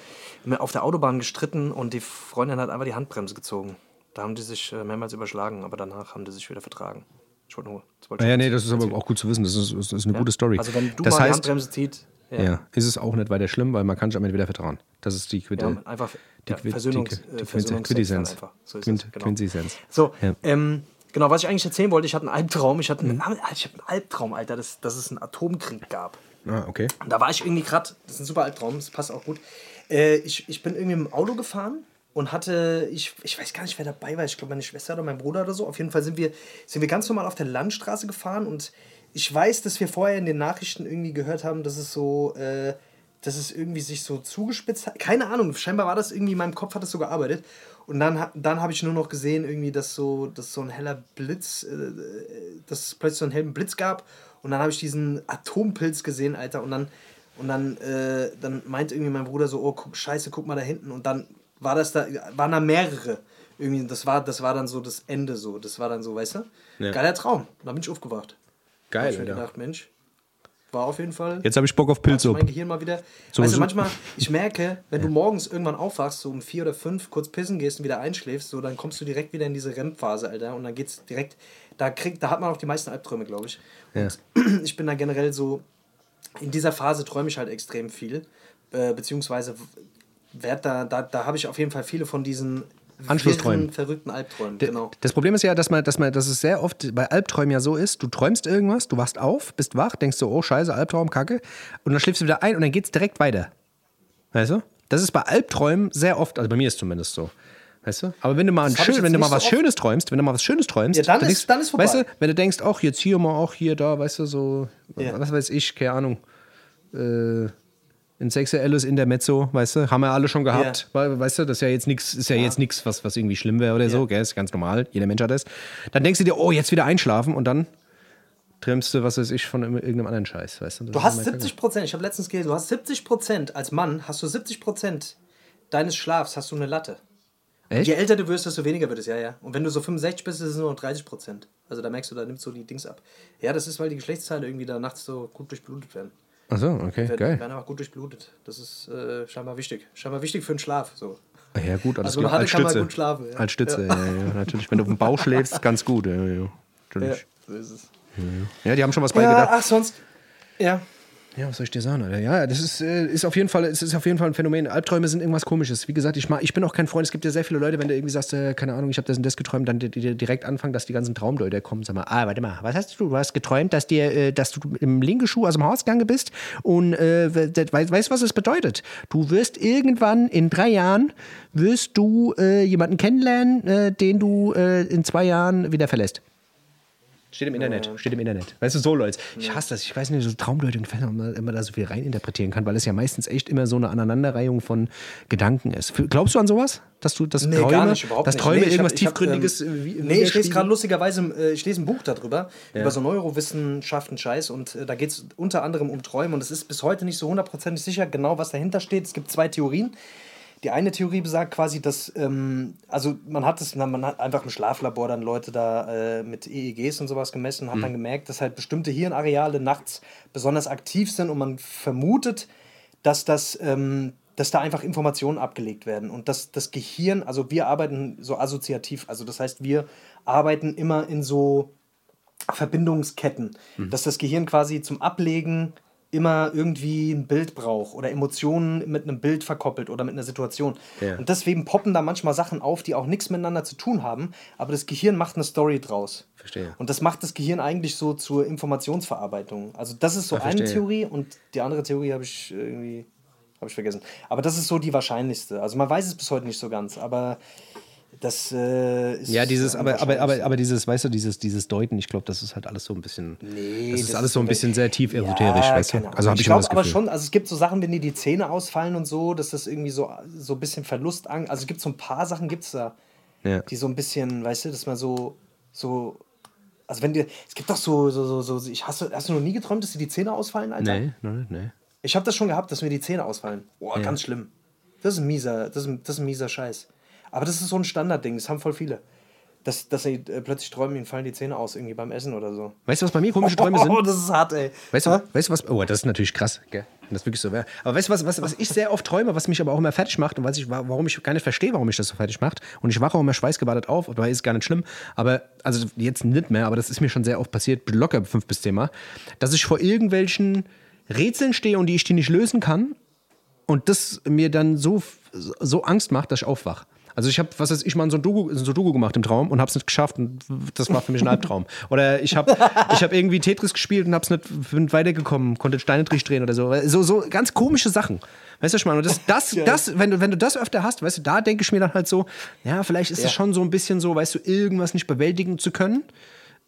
auf der Autobahn gestritten und die Freundin hat einfach die Handbremse gezogen. Da haben die sich äh, mehrmals überschlagen, aber danach haben die sich wieder vertragen. Ich Ja, ja, nee, das ist aber auch gut zu wissen. Das ist, das ist eine gute Story. Also, wenn du das mal die heißt, Handbremse zieht, ja, ja, ist es auch nicht weiter schlimm, weil man kann sich am Ende wieder vertrauen. Das ist die Quitte. Ja, einfach die, ja, Versöhnungs- die, äh, die Quintessenz. einfach. So ist Quint- es, genau. Quintessenz. So, Ja. ähm, genau, was ich eigentlich erzählen wollte, ich hatte einen Albtraum. Ich hatte Mhm. einen, ich hatte einen Albtraum, Alter, dass, dass es einen Atomkrieg gab. Ah, okay. Und da war ich irgendwie gerade, das ist ein super Albtraum, das passt auch gut. Äh, ich, ich bin irgendwie mit dem Auto gefahren und hatte, ich, ich weiß gar nicht, wer dabei war, ich glaube meine Schwester oder mein Bruder oder so. Auf jeden Fall sind wir, sind wir ganz normal auf der Landstraße gefahren und ich weiß, dass wir vorher in den Nachrichten irgendwie gehört haben, dass es so, äh, dass es irgendwie sich so zugespitzt hat. Keine Ahnung, scheinbar war das irgendwie, in meinem Kopf hat das so gearbeitet. Und dann, dann habe ich nur noch gesehen, irgendwie, dass so, dass so ein heller Blitz, äh, dass es plötzlich so einen hellen Blitz gab. Und dann habe ich diesen Atompilz gesehen, Alter. Und dann, und dann, äh, dann meint irgendwie mein Bruder so, oh, guck, scheiße, guck mal da hinten. Und dann war das da, waren da mehrere. Irgendwie, das war, das war dann so das Ende so. Das war dann so, weißt du? Ja. Geiler Traum. Dann bin ich aufgewacht. Hab Geil, ich mir gedacht, Mensch, war auf jeden Fall. Jetzt habe ich Bock auf Pilzsuppe. mein Gehirn mal wieder. So- weißt du, manchmal, ich merke, wenn du morgens irgendwann aufwachst, so um vier oder fünf, kurz pissen gehst und wieder einschläfst, so, dann kommst du direkt wieder in diese REM-Phase, Alter. Und dann geht's direkt, da kriegt, da hat man auch die meisten Albträume, glaube ich. Und ich bin da generell so, in dieser Phase träume ich halt extrem viel. Äh, beziehungsweise werd da, da, da habe ich auf jeden Fall viele von diesen Anschlussträumen. verrückten Albträumen. D- Genau. Das Problem ist ja, dass man, dass man, dass es sehr oft bei Albträumen ja so ist, du träumst irgendwas, du wachst auf, bist wach, denkst so, oh scheiße, Albtraum, Kacke, und dann schläfst du wieder ein und dann geht's direkt weiter. Weißt du? Das ist bei Albträumen sehr oft, also bei mir ist zumindest so. Weißt du? Aber wenn du mal, schön, wenn du mal so was oft. Schönes träumst, wenn du mal was Schönes träumst, Ja, dann ist- denkst, dann ist vorbei. Weißt du, wenn du denkst, ach, jetzt hier mal, auch hier, da, weißt du, so, Ja. was weiß ich, keine Ahnung, äh, ein sexuelles Intermezzo, weißt du, haben wir alle schon gehabt, weil, weißt du, das ist ja jetzt nichts, ist ja, jetzt nichts, was, was irgendwie schlimm wäre oder so, gell, ist ganz normal, jeder Mensch hat das. Dann denkst du dir, oh, jetzt wieder einschlafen und dann träumst du, was weiß ich, von irgendeinem anderen Scheiß, weißt du. Das Du hast immer 70 Prozent, ich habe letztens gelesen, du hast 70 Prozent, als Mann hast du 70 Prozent deines Schlafs hast du eine Latte. Echt? Je älter du wirst, desto weniger wird es, ja, ja. Und wenn du so 65 bist, ist es nur noch 30 Prozent. Also da merkst du, da nimmt so die Dings ab. Ja, das ist, weil die Geschlechtsteile irgendwie da nachts so gut durchblutet werden. Ach so, okay, Werden, geil. werden einfach gut durchblutet. Das ist äh, scheinbar wichtig. Scheinbar wichtig für den Schlaf. So. Ja, gut, alles Also klar. Als kann man Stütze. gut schlafen, ja. Als Stütze, ja. Ja, natürlich. Wenn du auf dem Bauch schläfst, ganz gut, ja, ja. Natürlich. so ist es. Ja, die haben schon was bei Ja, gedacht. ach, sonst. Ja. Ja, was soll ich dir sagen? Alter? Ja, das ist, äh, ist, auf jeden Fall, es ist auf jeden Fall ein Phänomen. Albträume sind irgendwas Komisches. Wie gesagt, ich, mag, ich bin auch kein Freund. Es gibt ja sehr viele Leute, wenn du irgendwie sagst, äh, keine Ahnung, ich habe das und das geträumt, dann die, die direkt anfangen, dass die ganzen Traumdeuter kommen. Sag mal, ah, warte mal, was hast du? Du hast geträumt, dass, dir, äh, dass du im linken Schuh aus dem Haus gegangen bist und äh, we- weißt, was das bedeutet? Du wirst irgendwann in drei Jahren, wirst du äh, jemanden kennenlernen, äh, den du in zwei Jahren wieder verlässt. Steht im Internet, steht im Internet. Weißt du, so Leute. Ich hasse das. Ich weiß nicht, so Traumdeutung ob man immer da so viel reininterpretieren kann, weil es ja meistens echt immer so eine Aneinanderreihung von Gedanken ist. Glaubst du an sowas? Dass du das Nee, Träume, gar nicht, überhaupt dass nicht. Träume Nee, irgendwas hab- ich hab, Tiefgründiges ähm, äh, wie- Nee, ich lese gerade lustigerweise, äh, ich lese ein Buch darüber, über so Neurowissenschaften, Scheiß, und äh, da geht es unter anderem um Träume und es ist bis heute nicht so hundertprozentig sicher genau, was dahinter steht. Es gibt zwei Theorien. Die eine Theorie besagt quasi, dass, ähm, also man hat es, man hat einfach im Schlaflabor dann Leute da äh, mit EEGs und sowas gemessen, hat dann gemerkt, dass halt bestimmte Hirnareale nachts besonders aktiv sind und man vermutet, dass das, ähm, dass da einfach Informationen abgelegt werden und dass das Gehirn, also wir arbeiten so assoziativ, also das heißt, wir arbeiten immer in so Verbindungsketten, dass das Gehirn quasi zum Ablegen immer irgendwie ein Bild braucht oder Emotionen mit einem Bild verkoppelt oder mit einer Situation. Ja. Und deswegen poppen da manchmal Sachen auf, die auch nichts miteinander zu tun haben, aber das Gehirn macht eine Story draus. Verstehe. Und das macht das Gehirn eigentlich so zur Informationsverarbeitung. Also das ist so Ja, eine. Theorie und die andere Theorie habe ich irgendwie habe ich vergessen. Aber das ist so die wahrscheinlichste. Also man weiß es bis heute nicht so ganz, aber das äh, ist Ja, dieses, am aber, aber, aber, aber dieses, weißt du, dieses, dieses Deuten, ich glaube, das ist halt alles so ein bisschen. Nee, das ist das alles ist so ein bisschen sehr tief esoterisch, Ja, weißt du? Also habe ich, ich glaube aber schon, also es gibt so Sachen, wenn dir die Zähne ausfallen und so, dass das irgendwie so, so ein bisschen Verlust an. Also es gibt so ein paar Sachen, gibt es da, Ja. die so ein bisschen, weißt du, dass man so, so. Also wenn dir. Es gibt doch so, so, so, so ich, hast, du, hast du noch nie geträumt, dass dir die Zähne ausfallen, Alter? Nee, nee, nee. Ich habe das schon gehabt, dass mir die Zähne ausfallen. Boah, Ja. ganz schlimm. Das ist ein mieser, das ist, ein- das ist ein mieser Scheiß. Aber das ist so ein Standardding, das haben voll viele. Dass, dass sie äh, plötzlich träumen, ihnen fallen die Zähne aus, irgendwie beim Essen oder so. Weißt du, was bei mir komische Träume sind? Oh, das ist hart, ey. Weißt du, weißt du was? Oh, das ist natürlich krass, gell? Wenn das wirklich so wäre. Aber weißt du, was, was, was ich sehr oft träume, was mich aber auch immer fertig macht und was ich, warum ich gar nicht verstehe, warum mich das so fertig macht. Und ich wache auch immer schweißgebadet auf, dabei ist gar nicht schlimm. Aber, also jetzt nicht mehr, aber das ist mir schon sehr oft passiert, locker fünf bis zehn Mal, dass ich vor irgendwelchen Rätseln stehe und die ich die nicht lösen kann und das mir dann so, so Angst macht, dass ich aufwach. Also ich habe, was weiß ich, mal so ein Doku, so Doku gemacht im Traum und habe es nicht geschafft und das war für mich ein Albtraum. Oder ich habe ich hab irgendwie Tetris gespielt und hab's nicht, bin weitergekommen, konnte Steine drehen oder so. So, so ganz komische Sachen. Weißt du, ich meine? Und das, das, das, wenn, du, wenn du das öfter hast, weißt du, da denke ich mir dann halt so, ja, vielleicht ist es schon so ein bisschen so, weißt du, irgendwas nicht bewältigen zu können.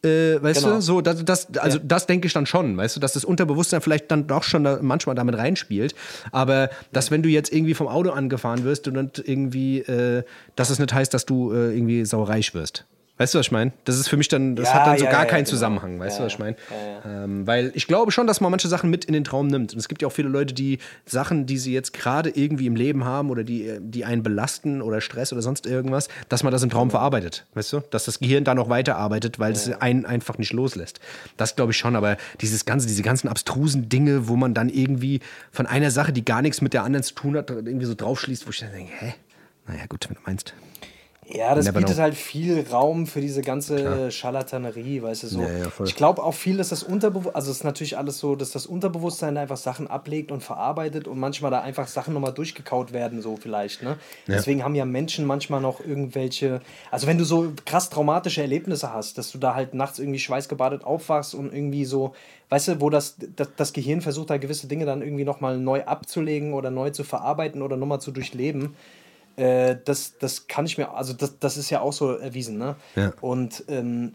Äh, weißt Genau. du, so, das, das, also das denke ich dann schon, weißt du, dass das Unterbewusstsein vielleicht dann doch schon da manchmal damit reinspielt. Aber dass, wenn du jetzt irgendwie vom Auto angefahren wirst und dann irgendwie, äh, dass es nicht heißt, dass du äh, irgendwie saureich wirst. Weißt du, was ich meine? Das ist für mich dann, das Ja, hat dann so ja, gar ja, keinen genau. Zusammenhang, weißt du, was ich meine? Ähm, weil ich glaube schon, dass man manche Sachen mit in den Traum nimmt. Und es gibt ja auch viele Leute, die Sachen, die sie jetzt gerade irgendwie im Leben haben oder die, die einen belasten oder Stress oder sonst irgendwas, dass man das im Traum verarbeitet, weißt du? Dass das Gehirn da noch weiterarbeitet, weil es einen einfach nicht loslässt. Das glaube ich schon, aber dieses ganze, diese ganzen abstrusen Dinge, wo man dann irgendwie von einer Sache, die gar nichts mit der anderen zu tun hat, irgendwie so draufschließt, wo ich dann denke, hä? Naja, gut, wenn du meinst. Ja, das Never bietet know. halt viel Raum für diese ganze Scharlatanerie, weißt du so. Ja, ja, ich glaube auch viel, dass das Unterbewusstsein, also es ist natürlich alles so, dass das Unterbewusstsein da einfach Sachen ablegt und verarbeitet und manchmal da einfach Sachen nochmal durchgekaut werden, so vielleicht, ne? Deswegen haben ja Menschen manchmal noch irgendwelche, also wenn du so krass traumatische Erlebnisse hast, dass du da halt nachts irgendwie schweißgebadet aufwachst und irgendwie so, weißt du, wo das, das, das Gehirn versucht da gewisse Dinge dann irgendwie nochmal neu abzulegen oder neu zu verarbeiten oder nochmal zu durchleben. Äh, das, das kann ich mir, also das, das ist ja auch so erwiesen, ne? Ja. Und ähm,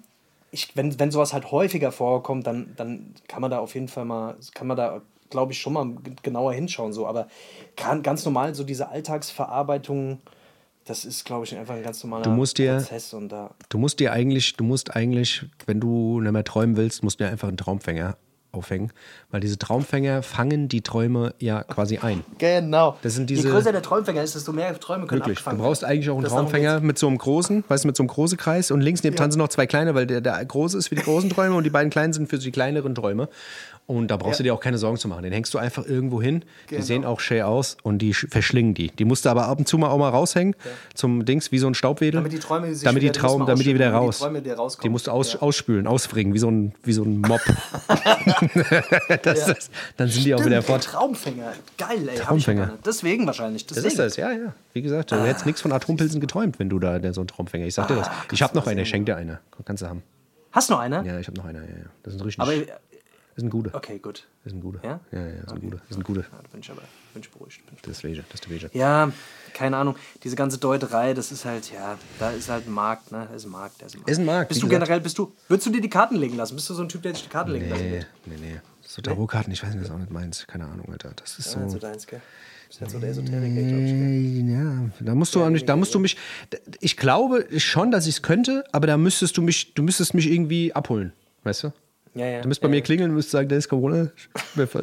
ich, wenn, wenn sowas halt häufiger vorkommt, dann, dann kann man da auf jeden Fall mal, kann man da, glaube ich, schon mal genauer hinschauen. So. Aber kann, ganz normal, so diese Alltagsverarbeitung, das ist, glaube ich, einfach ein ganz normaler Du musst dir- Prozess. Und da, Du musst dir eigentlich, du musst eigentlich, wenn du nicht mehr träumen willst, musst du dir einfach einen Traumfänger aufhängen. Weil diese Traumfänger fangen die Träume ja quasi ein. genau. Das sind diese- Je größer der Träumfänger ist, desto mehr Träume können Wirklich. Du abgefangen brauchst werden. eigentlich auch einen Das Traumfänger mit so einem großen, weißt du, mit so einem großen Kreis und links neben dran sind noch zwei kleine, weil der, der große ist für die großen Träume und die beiden kleinen sind für die kleineren Träume. Und da brauchst du dir auch keine Sorgen zu machen. Den hängst du einfach irgendwo hin. Die Genau. sehen auch schön aus und die sch- verschlingen die. Die musst du aber ab und zu mal auch mal raushängen zum Dings, wie so ein Staubwedel. Damit die Träume sich damit die die Traum, damit die wieder raus. die Träume rauskommen. Die musst du aus, Ja. ausspülen, ausfringen, wie so ein, wie so ein Mob. das, das, dann sind die auch wieder der fort. Traumfänger. Geil, ey. Traumfänger. ja. Deswegen wahrscheinlich. Das Deswegen. ist das, ja, ja. Wie gesagt, du hättest nichts von Atompilzen geträumt, wenn du da der, so einen Traumfänger. Ich sag dir das. Ich habe noch eine, ich schenk dir eine. Kannst du haben. Hast du noch eine? Ja, ich habe noch eine. Ja, ja. Das sind richtig. Aber, das sind gute. okay, gut. Das sind gute. Ja? Ja, ja, das sind gute. Das sind gute. Ja, da bin ich aber bin ich beruhigt. Bin ich Das ist Wege, das ist der Wege. Ja, keine Ahnung. Diese ganze Deuterei, das ist halt, ja, da ist halt ein Markt, ne? Da ist ein Markt, da ist ein Markt. Ist ein Markt, Bist du gesagt. generell, bist du, würdest du dir die Karten legen lassen? Bist du so ein Typ, der sich die Karten legen lassen Nee, wird? nee, nee. So Tarotkarten, ich weiß nicht, das ist auch nicht meins. Keine Ahnung, Alter. Das ist Ja, so so. deins, gell? Das ist nicht so der Esoteriker, glaube ich. Gell? Ja, da musst du mich, da musst du mich. Ich glaube schon, dass ich es könnte, aber da müsstest du mich, du müsstest mich irgendwie abholen, weißt du? Ja, ja. Du müsst bei ja, mir klingeln und müsst sagen, der ist Corona.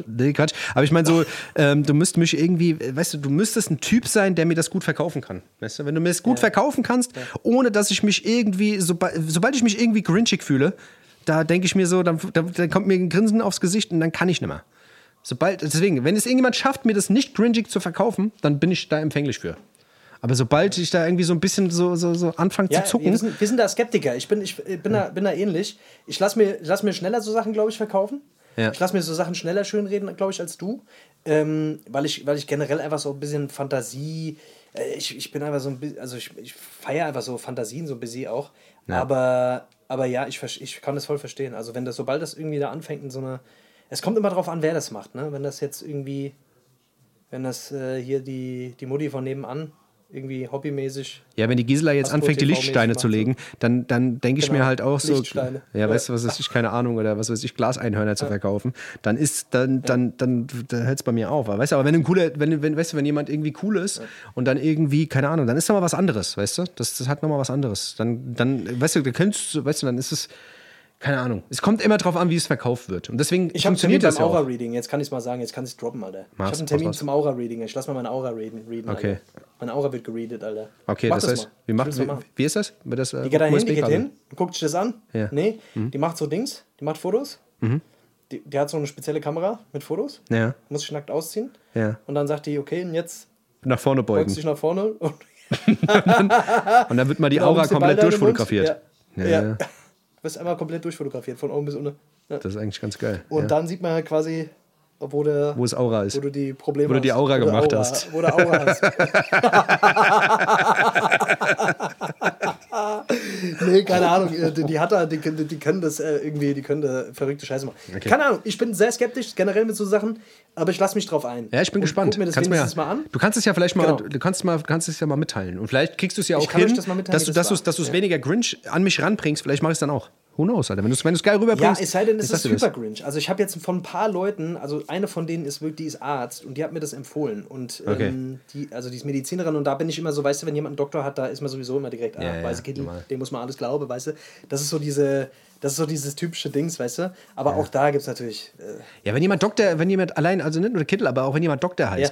Nee, Quatsch. Aber ich meine so, ähm, du müsst mich irgendwie, weißt du, du müsstest ein Typ sein, der mir das gut verkaufen kann. Weißt du, wenn du mir das gut verkaufen kannst, ohne dass ich mich irgendwie, soba sobald ich mich irgendwie grinchig fühle, da denke ich mir so, dann, dann, dann kommt mir ein Grinsen aufs Gesicht und dann kann ich nicht mehr. Sobald, deswegen, wenn es irgendjemand schafft, mir das nicht gringig zu verkaufen, dann bin ich da empfänglich für. Aber sobald ich da irgendwie so ein bisschen so, so, so anfange Ja, zu zucken, Wir, sind, wir sind da Skeptiker. Ich bin, ich bin, da, bin da ähnlich. Ich lasse mir, lass mir schneller so Sachen, glaube ich, verkaufen. Ja. Ich lasse mir so Sachen schneller schönreden, glaube ich, als du. Ähm, weil, ich, weil ich generell einfach so ein bisschen Fantasie. Äh, ich, ich bin einfach so ein bisschen. Also ich, ich feiere einfach so Fantasien so ein bisschen auch. Aber, aber ja, ich, ich kann das voll verstehen. Also wenn das, sobald das irgendwie da anfängt in so einer. Es kommt immer drauf an, wer das macht, ne? Wenn das jetzt irgendwie. Wenn das äh, hier die, die Mutti von nebenan irgendwie hobbymäßig Ja, wenn die Gisela jetzt anfängt, die Lichtsteine zu legen, dann, dann denke ich Genau, mir halt auch so, Lichtsteine. ja, weißt du, was weiß ich, keine Ahnung, oder was weiß ich, Glaseinhörner zu verkaufen, dann ist, dann, dann, dann, dann hört es bei mir auf. Weißt du, aber wenn ein cooler, wenn, wenn, weißt du, wenn jemand irgendwie cool ist und dann irgendwie, keine Ahnung, dann ist doch mal was anderes, weißt du? Das, das hat nochmal was anderes. Dann, dann, weißt du, da könntest du, weißt du, dann ist es, keine Ahnung. Es kommt immer drauf an, wie es verkauft wird. Und deswegen Ich habe einen Termin funktioniert das ja auch. Aura-Reading. Jetzt kann ich es mal sagen, jetzt kann ich es droppen, Alter. ich Mach's, habe einen Termin raus. zum Aura-Reading. Ich lass mal meine Aura readen. readen Okay. Alter. Meine Aura wird geredet, Alter. Okay, Mach das heißt, mal. wie, Ich macht, will's wie, machen. wie ist das? Das äh, Die geht da hin, die geht hin, guckt sich das an. Ja. Mhm. Nee, die macht so Dings, die macht Fotos. Die, die hat so eine spezielle Kamera mit Fotos. Ja, Muss sich nackt ausziehen. ja. Und dann sagt die, okay, und jetzt Nach vorne beugt beugen. sich nach vorne und Und dann wird mal die Genau, Aura komplett durchfotografiert. Ja. Ja, Ja. Du wirst einmal komplett durchfotografiert, von oben bis unten. Ja. Das ist eigentlich ganz geil. Und ja. dann sieht man halt quasi, wo, der, Wo es Aura ist. wo du die Probleme Wo du die hast. Aura du gemacht Aura, hast. Wo du Aura hast. nee, keine Ahnung. äh, Die, hat da, die, können- die können das äh, irgendwie, die können da verrückte Scheiße machen. Keine Ahnung, ich bin sehr skeptisch generell mit so Sachen, aber ich lasse mich drauf ein. Ja, ich bin Und gespannt. Guck mir das kannst mir ja, wenigstens mal an. Du kannst es ja vielleicht mal, Genau. du kannst mal, kannst es ja mal mitteilen. Und vielleicht kriegst du es ja auch hin, das dass du, das dass du, es Ja. weniger Grinch an mich ranbringst. Vielleicht mach ich es dann auch. Who knows, Alter. Wenn du es wenn du's geil Ja, rüberbringst. es sei denn, es ist. Super Grinch. Also ich habe jetzt von ein paar Leuten, also eine von denen ist wirklich, die ist Arzt und die hat mir das empfohlen. Und Okay. ähm, die, also die ist Medizinerin und da bin ich immer so, weißt du, wenn jemand einen Doktor hat, da ist man sowieso immer direkt, ah, Ja, ja, weiße Kittel, normal. dem muss man alles glauben, weißt du. Das ist so diese, das ist so dieses typische Dings, weißt du. Aber auch da gibt es natürlich, äh, Ja, wenn jemand Doktor, wenn jemand allein, also nicht nur der Kittel, aber auch wenn jemand Doktor ja.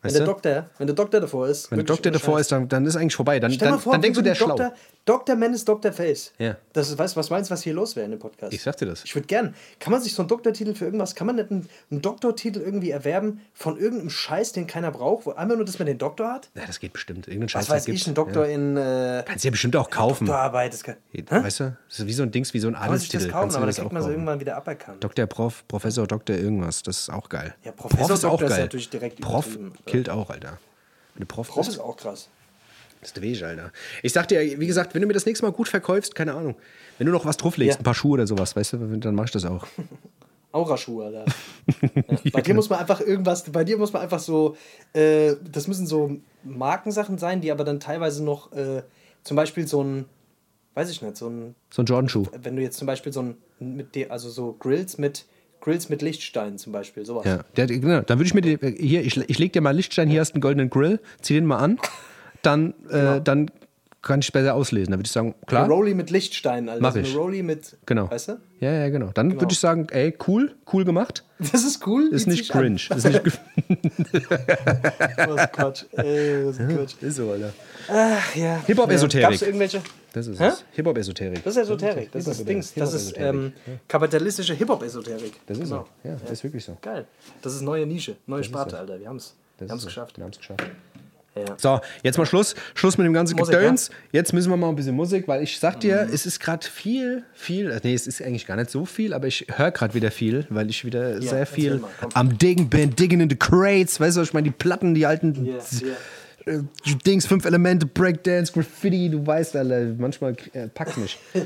Wenn der du? Doktor, wenn der Doktor davor ist. Wenn der Doktor davor ist, dann, dann ist eigentlich vorbei. Dann, Stell dann, mal vor, dann denkst du, der ist schlau. Doktor, Dr. Man ist Dr. Face. Ja. Das ist, weißt du, was meinst du, was hier los wäre in dem Podcast? Ich sag dir das. Ich würde gern. Kann man sich so einen Doktortitel für irgendwas, kann man nicht einen, einen Doktortitel irgendwie erwerben von irgendeinem Scheiß, den keiner braucht, wo einfach nur, dass man den Doktor hat? Ja, das geht bestimmt. Irgendeinen Scheiß Was weiß gibt's. ich, ein Doktor Ja. in äh, Kannst du ja bestimmt auch kaufen. Doktorarbeit. Das kann, Hä? Weißt du? Das ist wie so ein Dings, wie so ein kann man sich das Adelstitel. kaufen, aber das kriegt man kaufen. irgendwann wieder aberkannt. Dr. Prof, Professor, Doktor irgendwas. Das ist auch geil. Ja, Professor, Prof ist auch Doktor ist geil. natürlich direkt Prof. killt auch, Alter. Wenn du Prof, Prof ist auch krass. ist der Weg, Alter. Ich sag dir, wie gesagt, wenn du mir das nächste Mal gut verkaufst, keine Ahnung. Wenn du noch was drauflegst, Ja. ein paar Schuhe oder sowas, weißt du, dann mach ich das auch. Auraschuhe, Alter. Ja. Bei dir muss man einfach irgendwas, bei dir muss man einfach so, äh, das müssen so Markensachen sein, die aber dann teilweise noch, äh, zum Beispiel so ein, weiß ich nicht, so ein, So ein Jordan-Schuh. wenn du jetzt zum Beispiel so ein, mit dir, also so Grills mit, Grills mit Lichtstein zum Beispiel, sowas. Ja, der, genau. Dann würde ich mir die, hier, ich, ich leg dir mal Lichtstein, hier hast du einen goldenen Grill, zieh den mal an, dann, Genau. äh, dann kann ich besser auslesen. Dann würde ich sagen, klar. Eine Rolli mit Lichtstein, Alter. Mach ich. Eine Rolli mit, Genau. weißt du? Ja, ja, genau. Dann würde ich sagen, ey, cool, cool gemacht. Das ist cool. Ist nicht ich an. cringe. Ist nicht Was Quatsch. Ey, was Quatsch. ist so, Alter. Ach ja. Hip-Hop-Esoterik. Gab's irgendwelche? Das ist Hä? es. Hip-Hop-Esoterik. Das ist Esoterik. Das ist Dings. Das ist ähm, kapitalistische Hip-Hop-Esoterik. Das ist Genau. so. Ja, das ist wirklich so. Geil. Das ist neue Nische, neue Sparte, so. Alter. Wir haben es. Wir Das haben ist es so. geschafft. Wir haben es geschafft. Ja. So, jetzt mal Schluss. Schluss mit dem ganzen Musik, Gedöns. Jetzt müssen wir mal ein bisschen Musik, weil ich sag dir, Mhm. es ist gerade viel, viel, äh, nee, es ist eigentlich gar nicht so viel, aber ich höre gerade wieder viel, weil ich wieder sehr erzähl viel mal, am Diggen bin, digging in the crates, weißt du, ich meine, die Platten, die alten Ja, ja. äh, Dings, fünf Elemente, Breakdance, Graffiti, du weißt, Alter, manchmal äh, packt's mich.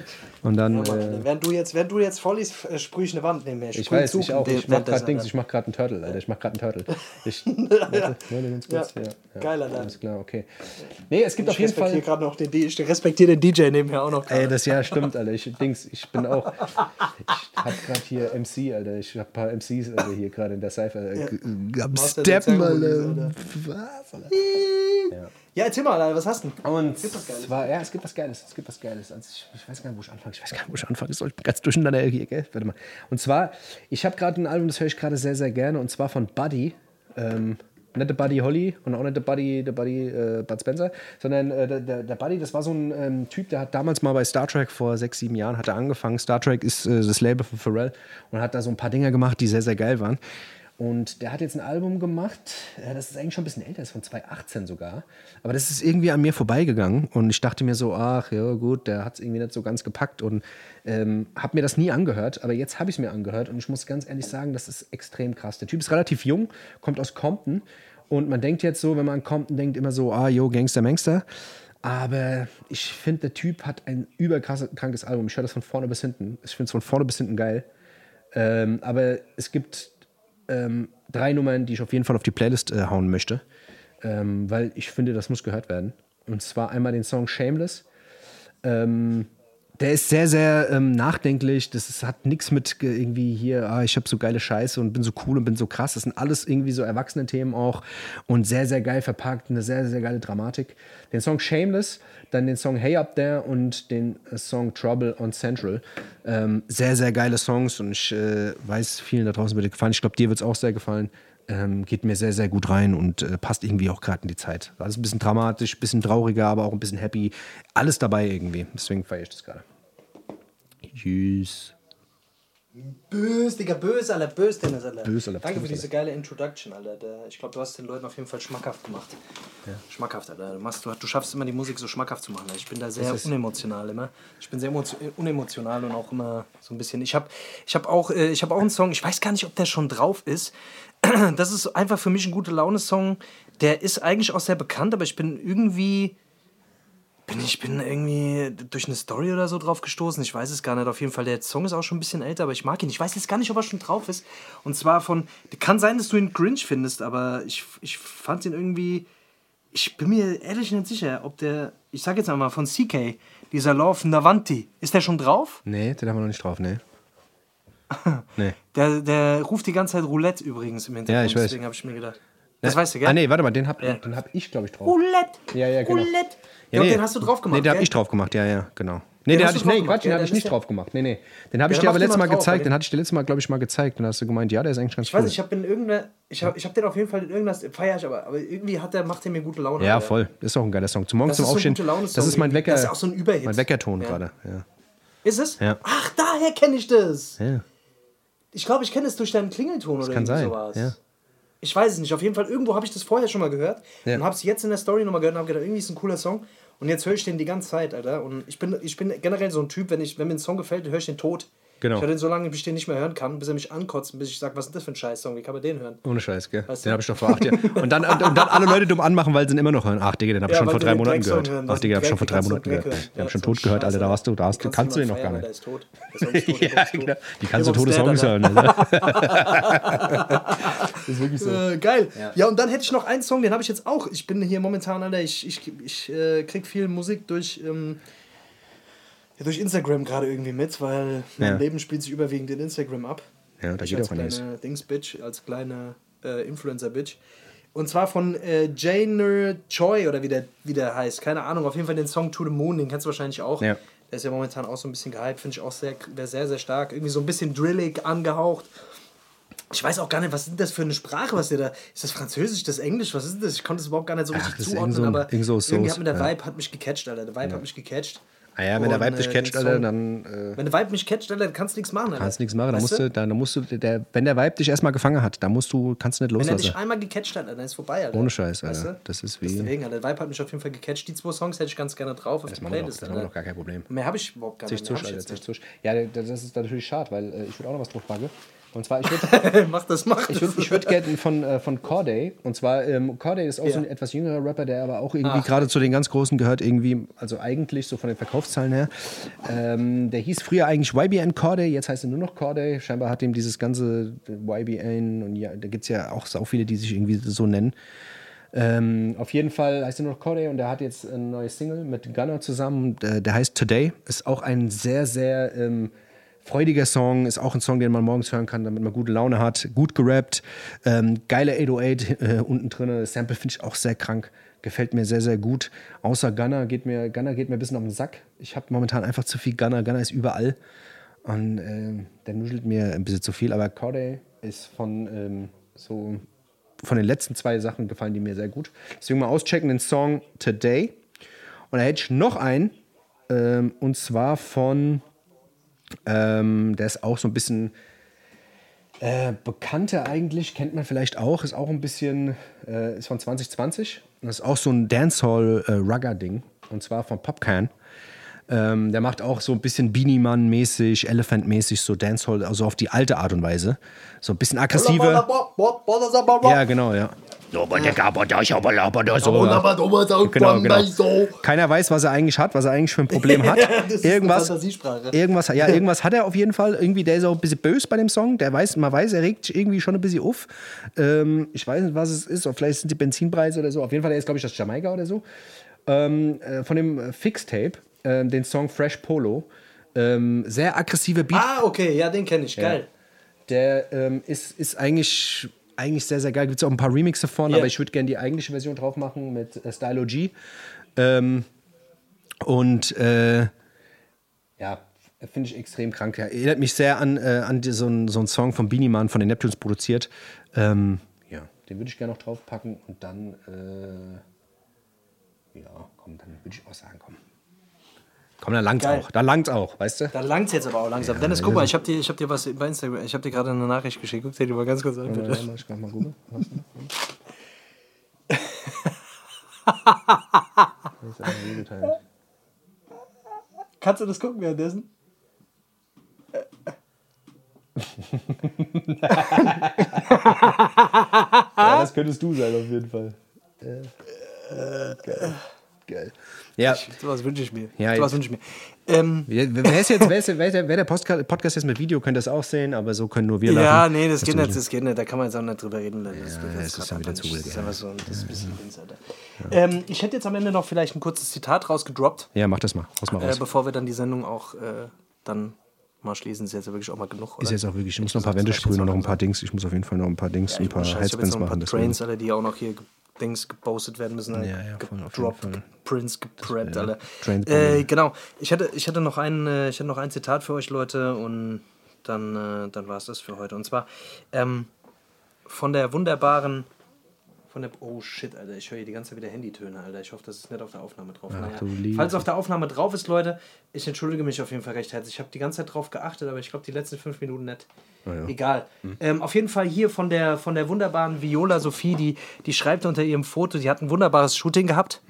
Und dann, Mann, äh, während, du jetzt, während du jetzt vorliest, äh, sprühe ich eine Wand neben mir. ich weiß, ich auch, ich mach gerade Dings, ich mach gerade einen Turtle, Alter, ich mach gerade einen Turtle. Ich, warte, warte ganz kurz, Ja. ja. ja. Geil, Alter. Alles klar, okay. Nee, es gibt auf Ich jeden respektiere Fall... gerade noch den, ich respektiere den DJ nebenher auch noch. Ey, gerade. das ja stimmt, Alter. Ich, Dings, ich bin auch. Ich hab gerade hier MC, Alter. Ich hab ein paar MCs Alter, hier gerade in der Cypher. Ja. Am Master Steppen, der Alter. Was, Alter? ja, erzähl mal, was hast du? denn? Und Gibt's was Geiles? zwar, ja, es gibt was Geiles. Es gibt was Geiles. Also ich, ich weiß gar nicht, wo ich anfange. Ich weiß gar nicht, wo ich anfange. Ich bin ganz durcheinander hier, gell? Warte mal. Und zwar, ich habe gerade ein Album, das höre ich gerade sehr, sehr gerne. Und zwar von Buddy. Ähm, nicht der Buddy Holly und auch nicht der Buddy, der Buddy äh, Bud Spencer, sondern äh, der, der, der Buddy, das war so ein ähm, Typ, der hat damals mal bei Star Trek vor sechs, sieben Jahren hat er angefangen. Star Trek ist äh, das Label von Pharrell und hat da so ein paar Dinger gemacht, die sehr, sehr geil waren. Und der hat jetzt ein Album gemacht, äh, das ist eigentlich schon ein bisschen älter, ist von 2018 sogar. Aber das ist irgendwie an mir vorbeigegangen und ich dachte mir so, ach ja gut, der hat es irgendwie nicht so ganz gepackt und ähm, habe mir das nie angehört. Aber jetzt habe ich es mir angehört und ich muss ganz ehrlich sagen, das ist extrem krass. Der Typ ist relativ jung, kommt aus Compton und man denkt jetzt so, wenn man an Compton denkt, immer so, ah yo, Gangster, Mangster. Aber ich finde, der Typ hat ein überkrankes Album. Ich höre das von vorne bis hinten. Ich finde es von vorne bis hinten geil. Ähm, aber es gibt ähm, drei Nummern, die ich auf jeden Fall auf die Playlist äh, hauen möchte, ähm, weil ich finde, das muss gehört werden. Und zwar einmal den Song Shameless. Ähm, Der ist sehr, sehr ähm, nachdenklich. Das ist, hat nichts mit irgendwie hier, ah, ich habe so geile Scheiße und bin so cool und bin so krass. Das sind alles irgendwie so erwachsene Themen auch und sehr, sehr geil verpackt. Eine sehr, sehr geile Dramatik. Den Song Shameless, dann den Song Hey Up There und den äh, Song Trouble on Central. Ähm, sehr, sehr geile Songs und ich äh, weiß, vielen da draußen wird gefallen. Ich glaube, dir wird es auch sehr gefallen. Ähm, geht mir sehr, sehr gut rein und äh, passt irgendwie auch gerade in die Zeit. Alles ein bisschen dramatisch, ein bisschen trauriger, aber auch ein bisschen happy. Alles dabei irgendwie. Deswegen feiere ich das gerade. Tschüss. Bös, Digga, bös, Alter, bös, Dennis, Alter. Bös, Alter, Danke für diese geile Introduction, Alter. Der, ich glaube, du hast den Leuten auf jeden Fall schmackhaft gemacht. Schmackhaft, Alter. Du, machst, du, du schaffst immer die Musik so schmackhaft zu machen. Alter. Ich bin da sehr ist- unemotional immer. Ich bin sehr emotio- unemotional und auch immer so ein bisschen. Ich habe ich hab auch, äh, ich hab auch einen Song, ich weiß gar nicht, ob der schon drauf ist. Das ist einfach für mich ein gute Laune-Song. Der ist eigentlich auch sehr bekannt, aber ich bin irgendwie bin ich bin irgendwie durch eine Story oder so drauf gestoßen. Ich weiß es gar nicht. Auf jeden Fall, der Song ist auch schon ein bisschen älter, aber ich mag ihn. Ich weiß jetzt gar nicht, ob er schon drauf ist. Und zwar von. Kann sein, dass du ihn Grinch findest, aber ich, ich fand ihn irgendwie. Ich bin mir ehrlich nicht sicher, ob der. Ich sag jetzt einmal von CK, dieser Love Navanti. Ist der schon drauf? Nee, den haben wir noch nicht drauf, nee. nee. Der, der ruft die ganze Zeit Roulette übrigens im Hintergrund. Ja, ich weiß. Deswegen habe ich mir gedacht. Das weißt du, gell? Ah, nee, warte mal, den hab, Ja. den hab ich, glaube ich, drauf. Roulette! Ja, ja, genau. Roulette! Ja, Ja, nee. den hast du drauf gemacht. Nee, den habe ich drauf gemacht, ja, ja, genau. Nee, Den den hatte ich, nee, gemacht, Quatsch, den ja, hatte ich nicht drauf gemacht. Nee, nee. Den habe ich Ja, dir dann aber den letztes mal drauf, gezeigt, den hatte ich dir letztes Mal, glaube ich, mal gezeigt. Und dann hast du gemeint, ja, der ist eigentlich ganz Ich weiß cool. nicht, ich habe irgendeiner. Ich habe ich hab den auf jeden Fall in irgendeiner. Feier ich aber. Aber irgendwie hat der, macht der mir gute Laune. ja, Alter. voll. Ist auch ein geiler Song. Zum Morgen Das zum so Aufstehen. Laune-Song Das ist mein. Wecker. Das ist auch so ein Überhit. Mein Weckerton Ja. gerade. Ja. Ist es? Ja. Ach, daher kenne ich das. Ja. Ich glaube, ich kenne es durch deinen Klingelton oder kann sein, sowas. ja. Ich weiß es nicht. Auf jeden Fall, irgendwo habe ich das vorher schon mal gehört Ja. und habe es jetzt in der Story nochmal gehört und habe gedacht, irgendwie ist ein cooler Song. Und jetzt höre ich den die ganze Zeit, Alter. Und ich bin, ich bin generell so ein Typ, wenn, ich, wenn mir ein Song gefällt, dann höre ich den tot. Genau. Ich höre den so lange, bis ich den nicht mehr hören kann, bis er mich ankotzt, bis ich sage, was ist das für ein Scheiß-Song, wie kann man den hören? Ohne Scheiß, gell? Weißt? Den habe ich doch vor acht Jahren. Und dann, und, und dann alle Leute dumm anmachen, weil sie ihn immer noch hören. Ach, Digga, den habe ich Ja, schon vor drei den Monaten gehört. hören, Ach, Digga, habe ich schon vor drei Monaten kannst gehört. Den habe Ja, schon so ein tot gehört, Alter. Da hast du, da hast du, kannst du den noch gar nicht. Der ist tot. Der Song ist tot, der Ja, Song ist tot. genau. Die kannst du tote Songs hören. Das ist wirklich so. Äh, geil. Ja. und dann hätte ich noch einen Song, den habe ich jetzt auch. Ich bin hier momentan, Alter, ich, ich, ich äh, krieg viel Musik durch, ähm, durch Instagram gerade irgendwie mit, weil mein Ja. Leben spielt sich überwiegend in Instagram ab. Ja, da ich geht als auch einiges. kleine Dings-Bitch, als kleine äh, Influencer-Bitch. Und zwar von äh, Jane Choi oder wie der, wie der heißt. Keine Ahnung. Auf jeden Fall den Song To the Moon, den kennst du wahrscheinlich auch. Ja. Der ist ja momentan auch so ein bisschen gehypt, finde ich auch sehr, sehr, sehr stark. Irgendwie so ein bisschen drillig angehaucht. Ich weiß auch gar nicht, was ist das für eine Sprache, was der da. Ist das Französisch, das Englisch? Was ist das? Ich konnte es überhaupt gar nicht so richtig ist zuordnen, so ein- aber so irgendwie hat mir der ja. Vibe hat mich gecatcht, Alter. Der Vibe hat mich gecatcht. Ah ja, wenn der Vibe dich äh, catcht, Alter, dann äh, Wenn der Vibe mich catcht, Alter, dann kannst du nichts machen, Alter. kannst nichts machen. Da Weißt musst du, da, da musst du, der, wenn der Vibe dich erstmal gefangen hat, da musst du, kannst du nicht Wenn er loslassen. dich einmal gecatcht hat, dann ist vorbei, Alter. Ohne Scheiß, Weißt Alter. du? Das ist wie. Deswegen, Alter, der Vibe hat mich auf jeden Fall gecatcht. Die zwei Songs hätte ich ganz gerne drauf auf Das die Playlist. das haben wir Alter. doch gar kein Problem. Mehr habe ich überhaupt gar Zisch nicht. Ich Alter, zisch. Ja, das ist natürlich schade, weil äh, ich würde auch noch was drauf packen. Und zwar, ich würde mach das, mach das. ich würd gerne von, äh, von Corday, und zwar, ähm, Corday ist auch so Ja. ein etwas jüngerer Rapper, der aber auch irgendwie Ach. gerade zu den ganz Großen gehört, irgendwie, also eigentlich so von den Verkaufszahlen her. Ähm, der hieß früher eigentlich YBN Corday, jetzt heißt er nur noch Corday. Scheinbar hat ihm dieses ganze YBN und ja, da gibt es ja auch so viele, die sich irgendwie so nennen. Ähm, auf jeden Fall heißt er nur noch Corday und der hat jetzt ein neues Single mit Gunner zusammen. Äh, der heißt Today. Ist auch ein sehr, sehr ähm, freudiger Song. Ist auch ein Song, den man morgens hören kann, damit man gute Laune hat. Gut gerappt. Ähm, geile 808 äh, unten drin. Das Sample finde ich auch sehr krank. Gefällt mir sehr, sehr gut. Außer Gunner geht mir, Gunner geht mir ein bisschen auf den Sack. Ich habe momentan einfach zu viel Gunner. Gunner ist überall. Und ähm, der nuschelt mir ein bisschen zu viel. Aber Corday ist von ähm, so von den letzten zwei Sachen gefallen die mir sehr gut. Deswegen mal auschecken den Song Today. Und da hätte ich noch einen. Ähm, und zwar von, ähm, der ist auch so ein bisschen äh, bekannter eigentlich, kennt man vielleicht auch, ist auch ein bisschen, äh, ist von 2020. Und das ist auch so ein Dancehall-Rugger-Ding. und zwar von Popcan. Ähm, der macht auch so ein bisschen Beanie Man-mäßig, Elephant-mäßig, so Dancehall, also auf die alte Art und Weise. So ein bisschen aggressiver. Ja, genau, ja. So, genau, genau. Keiner weiß, was er eigentlich hat, was er eigentlich für ein Problem hat. Irgendwas, irgendwas, ja, irgendwas hat er auf jeden Fall. Irgendwie, der ist auch ein bisschen böse bei dem Song. Der weiß, man weiß, er regt sich irgendwie schon ein bisschen auf. Ähm, ich weiß nicht, was es ist. Oder vielleicht sind die Benzinpreise oder so. Auf jeden Fall, der ist, glaube ich, aus Jamaika oder so. Ähm, äh, von dem äh, Fixtape. Ähm, den Song Fresh Polo. Ähm, sehr aggressive Beat. Ah, okay, ja, den kenne ich. Geil. Der ähm, ist, ist eigentlich, eigentlich sehr, sehr geil. Gibt es auch ein paar Remixe von, Ja. aber ich würde gerne die eigentliche Version drauf machen mit äh, Stylo G. Ähm, und äh, ja, finde ich extrem krank. Ja, erinnert mich sehr an, äh, an die, so, einen, so Song von Beanie Man von den Neptunes produziert. Ähm, ja, den würde ich gerne noch draufpacken und dann, äh, ja, komm, dann würde ich auch sagen, komm. Komm, dann langt's Geil. auch. Da langt's auch, weißt du? Da langt es jetzt aber auch langsam. Dennis, guck mal, ich habe dir, ich hab dir was bei Instagram, ich habe dir gerade eine Nachricht geschickt. Guck dir die mal ganz kurz an, bitte. Ja, ich kann mal gucken. Kannst du das gucken währenddessen? Ja, das könntest du sein, auf jeden Fall. geil. Geil. Ja, Sowas wünsche ich mir. Ja, Sowas wünsche ich mir. Ähm, wer ist jetzt, wer, ist, wer, wer der Podcast jetzt mit Video, könnt das auch sehen, aber so können nur wir lachen. ja, nee, das geht nicht, das geht nicht. Da kann man jetzt auch nicht drüber reden. Das, das, Ja, es ist dann wieder zu Das ist einfach so, das ist ein bisschen Insider. Ähm, ich hätte jetzt am Ende noch vielleicht ein kurzes Zitat rausgedroppt, Ja, mach das mal. Haus mal äh, raus. bevor wir dann die Sendung auch äh, dann mal schließen. Ist jetzt ja wirklich auch mal genug, oder? ist jetzt auch wirklich, ich muss noch ein paar Das Wände sprühen und noch ein paar Dings. Ich muss auf jeden Fall noch ein paar Dings, ein paar Scheiße, ich habe noch ein paar machen. Trains, alle, die auch noch hier Dings gepostet werden müssen. halt Ja, ja, gedroppt, Fall. Prints gepreppt, alle. Äh, genau. Ich hatte, ich hatte noch ein, äh, ich hatte noch ein Zitat für euch, Leute, und dann, äh, dann war es das für heute. Und zwar ähm, von der wunderbaren, von der, oh shit, Alter, ich höre hier die ganze Zeit wieder Handytöne, Alter. Ich hoffe, das ist nicht auf der Aufnahme drauf. naja. du liebe Falls auf der Aufnahme drauf ist, Leute, ich entschuldige mich auf jeden Fall recht herzlich. Ich habe die ganze Zeit drauf geachtet, aber ich glaube, die letzten fünf Minuten nicht. Egal. Ähm, auf jeden Fall hier von der, von der wunderbaren Viola Sophie, die, die schreibt unter ihrem Foto, die hat ein wunderbares Shooting gehabt.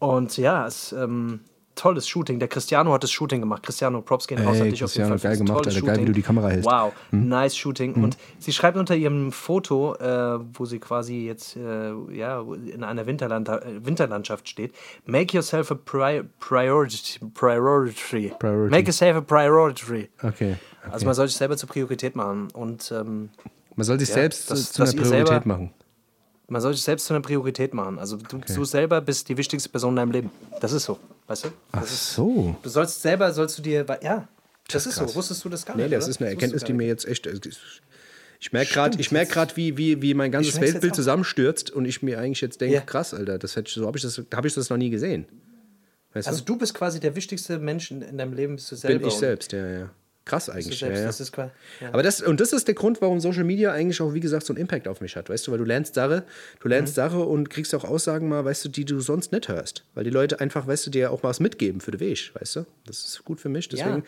Und ja, es ähm, tolles Shooting. Der Cristiano hat das Shooting gemacht. Cristiano, Props gehen raus Ey, an dich auf jeden Cristiano, Fall. geil das gemacht, Alter. Geil, wie du die Kamera hältst. Wow, nice Shooting. Und sie schreibt unter ihrem Foto, äh, wo sie quasi jetzt äh, ja, in einer Winterland äh, Winterlandschaft steht, make yourself a pri priority, priority. Priority. Make yourself a priority. Okay. Also man soll sich selber zur Priorität machen. Und ähm, Man soll sich Ja, selbst dass- zu einer Priorität machen. man soll sich selbst zu einer Priorität machen. Also du, du selber bist die wichtigste Person in deinem Leben. Das ist so, weißt du? Ach Das ist, so. du sollst selber, sollst du dir, ja, das, ist krass. so. Wusstest du das gar Nee, nicht? das oder? ist eine Erkenntnis, die mir jetzt echt. Ich merke gerade, ich wie, wie, wie mein ganzes Weltbild zusammenstürzt und ich mir eigentlich jetzt denke, Ja. krass, Alter, das hätte, ich- so habe ich, das- hab ich das noch nie gesehen. Weißt Also du? du bist quasi der wichtigste Mensch in, in deinem Leben, bist du Bin selber. ich und selbst, ja, ja. Krass eigentlich. Selbst, ja, ja. Das ist quasi, ja. Aber das, und das ist der Grund, warum Social Media eigentlich auch, wie gesagt, so einen Impact auf mich hat, weißt du, weil du lernst Sache, du lernst Mhm. Sache und kriegst auch Aussagen mal, weißt du, die du sonst nicht hörst. Weil die Leute einfach, weißt du, dir auch was mitgeben für den Weg, weißt du? Das ist gut für mich, deswegen.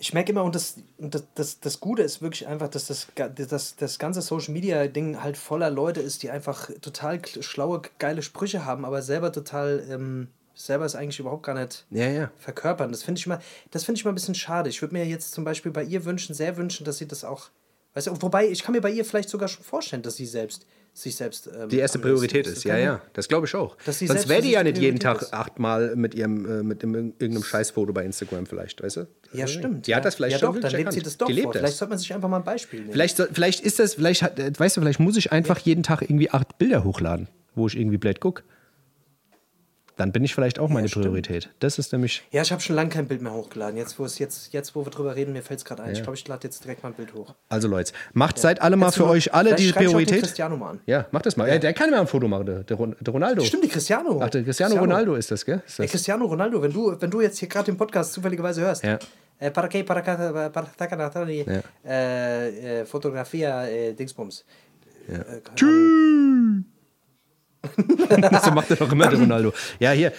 ich merke immer, und, das, und das, das, das Gute ist wirklich einfach, dass das, das, das ganze Social Media Ding halt voller Leute ist, die einfach total schlaue, geile Sprüche haben, aber selber total, ähm, selber ist eigentlich überhaupt gar nicht Ja, ja. verkörpern. Das finde ich mal, das finde ich mal ein bisschen schade. Ich würde mir jetzt zum Beispiel bei ihr wünschen, sehr wünschen, dass sie das auch, weißt du, wobei ich kann mir bei ihr vielleicht sogar schon vorstellen, dass sie selbst sich selbst ähm, Die erste Priorität ist, ja, ja. Das glaube ich auch. Sonst wäre die ja nicht jeden Tag ist. achtmal mit ihrem äh, mit dem, irgendeinem Scheißfoto bei Instagram vielleicht, weißt du? Ja, stimmt. Die ja. hat das vielleicht ja, schon doch, dann lebt sie das doch Die vor. lebt Vielleicht das. sollte man sich einfach mal ein Beispiel nehmen. Vielleicht, vielleicht ist das, vielleicht hat, äh, weißt du, vielleicht muss ich einfach jeden Tag irgendwie acht Bilder hochladen, wo ich irgendwie blöd gucke. Dann bin ich vielleicht auch meine stimmt. Priorität. Das ist nämlich. Ja, ich habe schon lange kein Bild mehr hochgeladen. Jetzt, wo es jetzt, jetzt, wo wir drüber reden, mir fällt es gerade ein. Ich glaube, ich lade jetzt direkt mal ein Bild hoch. Also Leute, macht seid alle mal für euch alle die Priorität. Cristiano mal an. Ja, macht das mal. Ja. der kann mir ein Foto machen, der, der Ron- der Ronaldo. Stimmt, die Cristiano. Ach, der Cristiano, Ronaldo ist das, gell? Ist Ey, das? Cristiano Ronaldo, wenn du, wenn du jetzt hier gerade den Podcast zufälligerweise hörst. Ja. Äh, para qué, para acá, para acá, para acá, Ja. äh, äh, Fotografia, äh, Dingsbums. Äh, so macht er doch immer der Ronaldo. Ja, hier.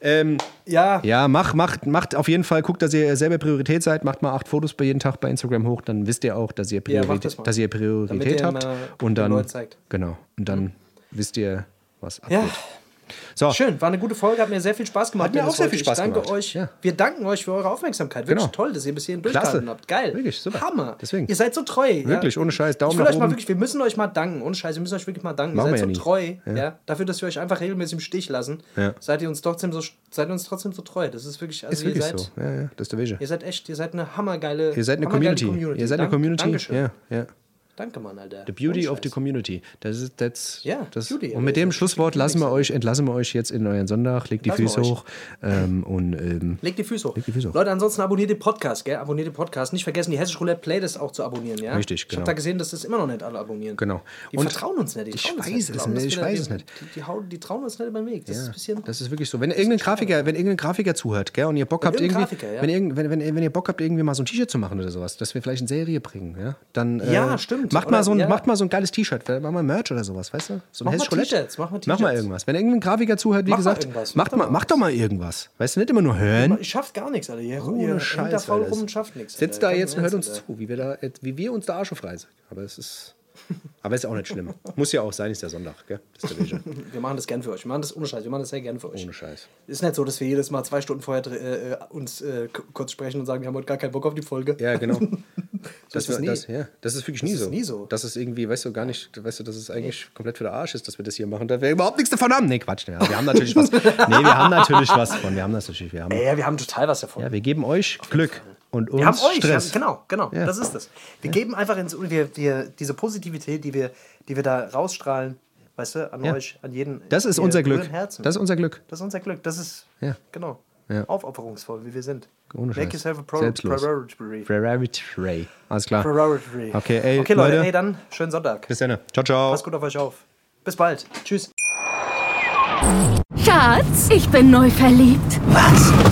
Ähm, Ja, ja, mach, macht, macht auf jeden Fall, guckt, dass ihr selber Priorität seid, macht mal acht Fotos bei jeden Tag bei Instagram hoch, dann wisst ihr auch, dass ihr Ja, Priorität, macht das dass ihr Priorität ihr habt. mal Und dann. Genau. Und dann wisst ihr, was Ja. So, schön, war eine gute Folge, hat mir sehr viel Spaß gemacht. Hat mir auch sehr viel Spaß ich danke gemacht. Euch, Ja. Wir danken euch für eure Aufmerksamkeit. Wirklich Genau. toll, dass ihr bis hierhin durchgehalten habt. Geil. Wirklich, super. Hammer. Deswegen. Ihr seid so treu. Wirklich, ohne Scheiß, Daumen ich will nach euch mal oben. wirklich, wir müssen euch mal danken. Ohne Scheiß, wir müssen euch wirklich mal danken. Machen ihr wir seid ja so nie. treu. Ja. Dafür, dass wir euch einfach regelmäßig im Stich lassen, seid ihr uns trotzdem so, seid ihr uns trotzdem so treu. Das ist wirklich, also ist ihr wirklich seid, so. Ja, ja, das ist der Wege. Ihr seid echt, ihr seid eine hammergeile Ihr seid eine Community. Ihr seid eine Dank- Community. Dankeschön. Ja, ja. Danke, Mann, Alter. The beauty of the community. Das ist that's, Ja, das, Beauty, Und mit dem ist Schlusswort lassen wir euch, entlassen wir euch jetzt in euren Sonntag. Legt die Lassen Füße hoch. Ähm, und ähm, Legt die Füße hoch. Legt die Füße hoch. Leute, ansonsten abonniert den Podcast, gell? Abonniert den Podcast. Nicht vergessen, die Hessisch Roulette Playlist auch zu abonnieren, ja? Richtig, Ich genau. habe da gesehen, dass das immer noch nicht alle abonnieren. Genau. Die Und vertrauen uns nicht. Die ich weiß nicht. Die es nicht, ich weiß es nicht. Die, die, hauen- die trauen uns nicht über den Weg. Das ist ein bisschen. Das ist wirklich so. Wenn irgendein Grafiker, wenn irgendein Grafiker zuhört, gell, und ihr Bock habt irgendwie, Grafiker, ja. wenn, irgend, wenn, wenn, wenn ihr Bock habt irgendwie mal so ein T-Shirt zu machen oder sowas, dass wir vielleicht eine Serie bringen, ja, dann äh, Ja, stimmt. Macht Oder- mal so ein, ja. macht mal so ein geiles T-Shirt, machen wir Merch oder sowas, weißt du? So ein Mach mal. T-Shirts, mach mal Mach mal T-Shirts. irgendwas. Wenn irgendein Grafiker zuhört, wie Mach mal gesagt, irgendwas, macht mach mal, doch mach doch mal irgendwas. Weißt du, nicht immer nur hören. Ich schafft gar nichts, Alter. Ihr, ihr Ohne hängt da faul rum und schafft nichts. Sitzt da jetzt und hört uns zu, wie wir, da, wie wir uns da Arsch aufreißen. Aber es ist. Aber ist auch nicht schlimm. Muss ja auch sein, ist der Sonntag, gell? Das ist der. Wir machen das gern für euch. Wir machen das ohne Scheiß. Wir machen das sehr gern für euch. Ohne Scheiß. Ist nicht so, dass wir jedes Mal zwei Stunden vorher äh, äh, uns äh, kurz sprechen und sagen, wir haben heute gar keinen Bock auf die Folge. Ja, genau. Das, ist wir- nie. das, ja, das ist wirklich nie ist so. nie so. Das ist irgendwie, weißt du, gar nicht, weißt du, dass es eigentlich komplett für der Arsch ist, dass wir das hier machen, da wir überhaupt nichts davon haben. Nee, Quatsch. Ja, wir haben natürlich was. Nee, wir haben natürlich was von. Wir haben das natürlich. Wir, haben, Ja, wir haben total was davon. ja, wir geben euch Glück und uns Wir haben euch, Stress. Ja, genau, genau, Ja. das ist es. Wir geben einfach ins, wir, wir, diese Positivität, die wir, die wir da rausstrahlen, weißt du, an Ja. euch, an jeden. Das ist unser Glück. Herzen. Das ist unser Glück. Das ist unser Glück. Das ist, Ja. genau, Ja. aufopferungsvoll, wie wir sind. Ohne Make yourself a priority. Priority. Alles klar. Priority. Okay, ey, okay, Leute, Leute. ey, dann schönen Sonntag. Bis dann. Ciao, ciao. Passt gut auf euch auf. Bis bald. Tschüss. Schatz, ich bin neu verliebt. Was?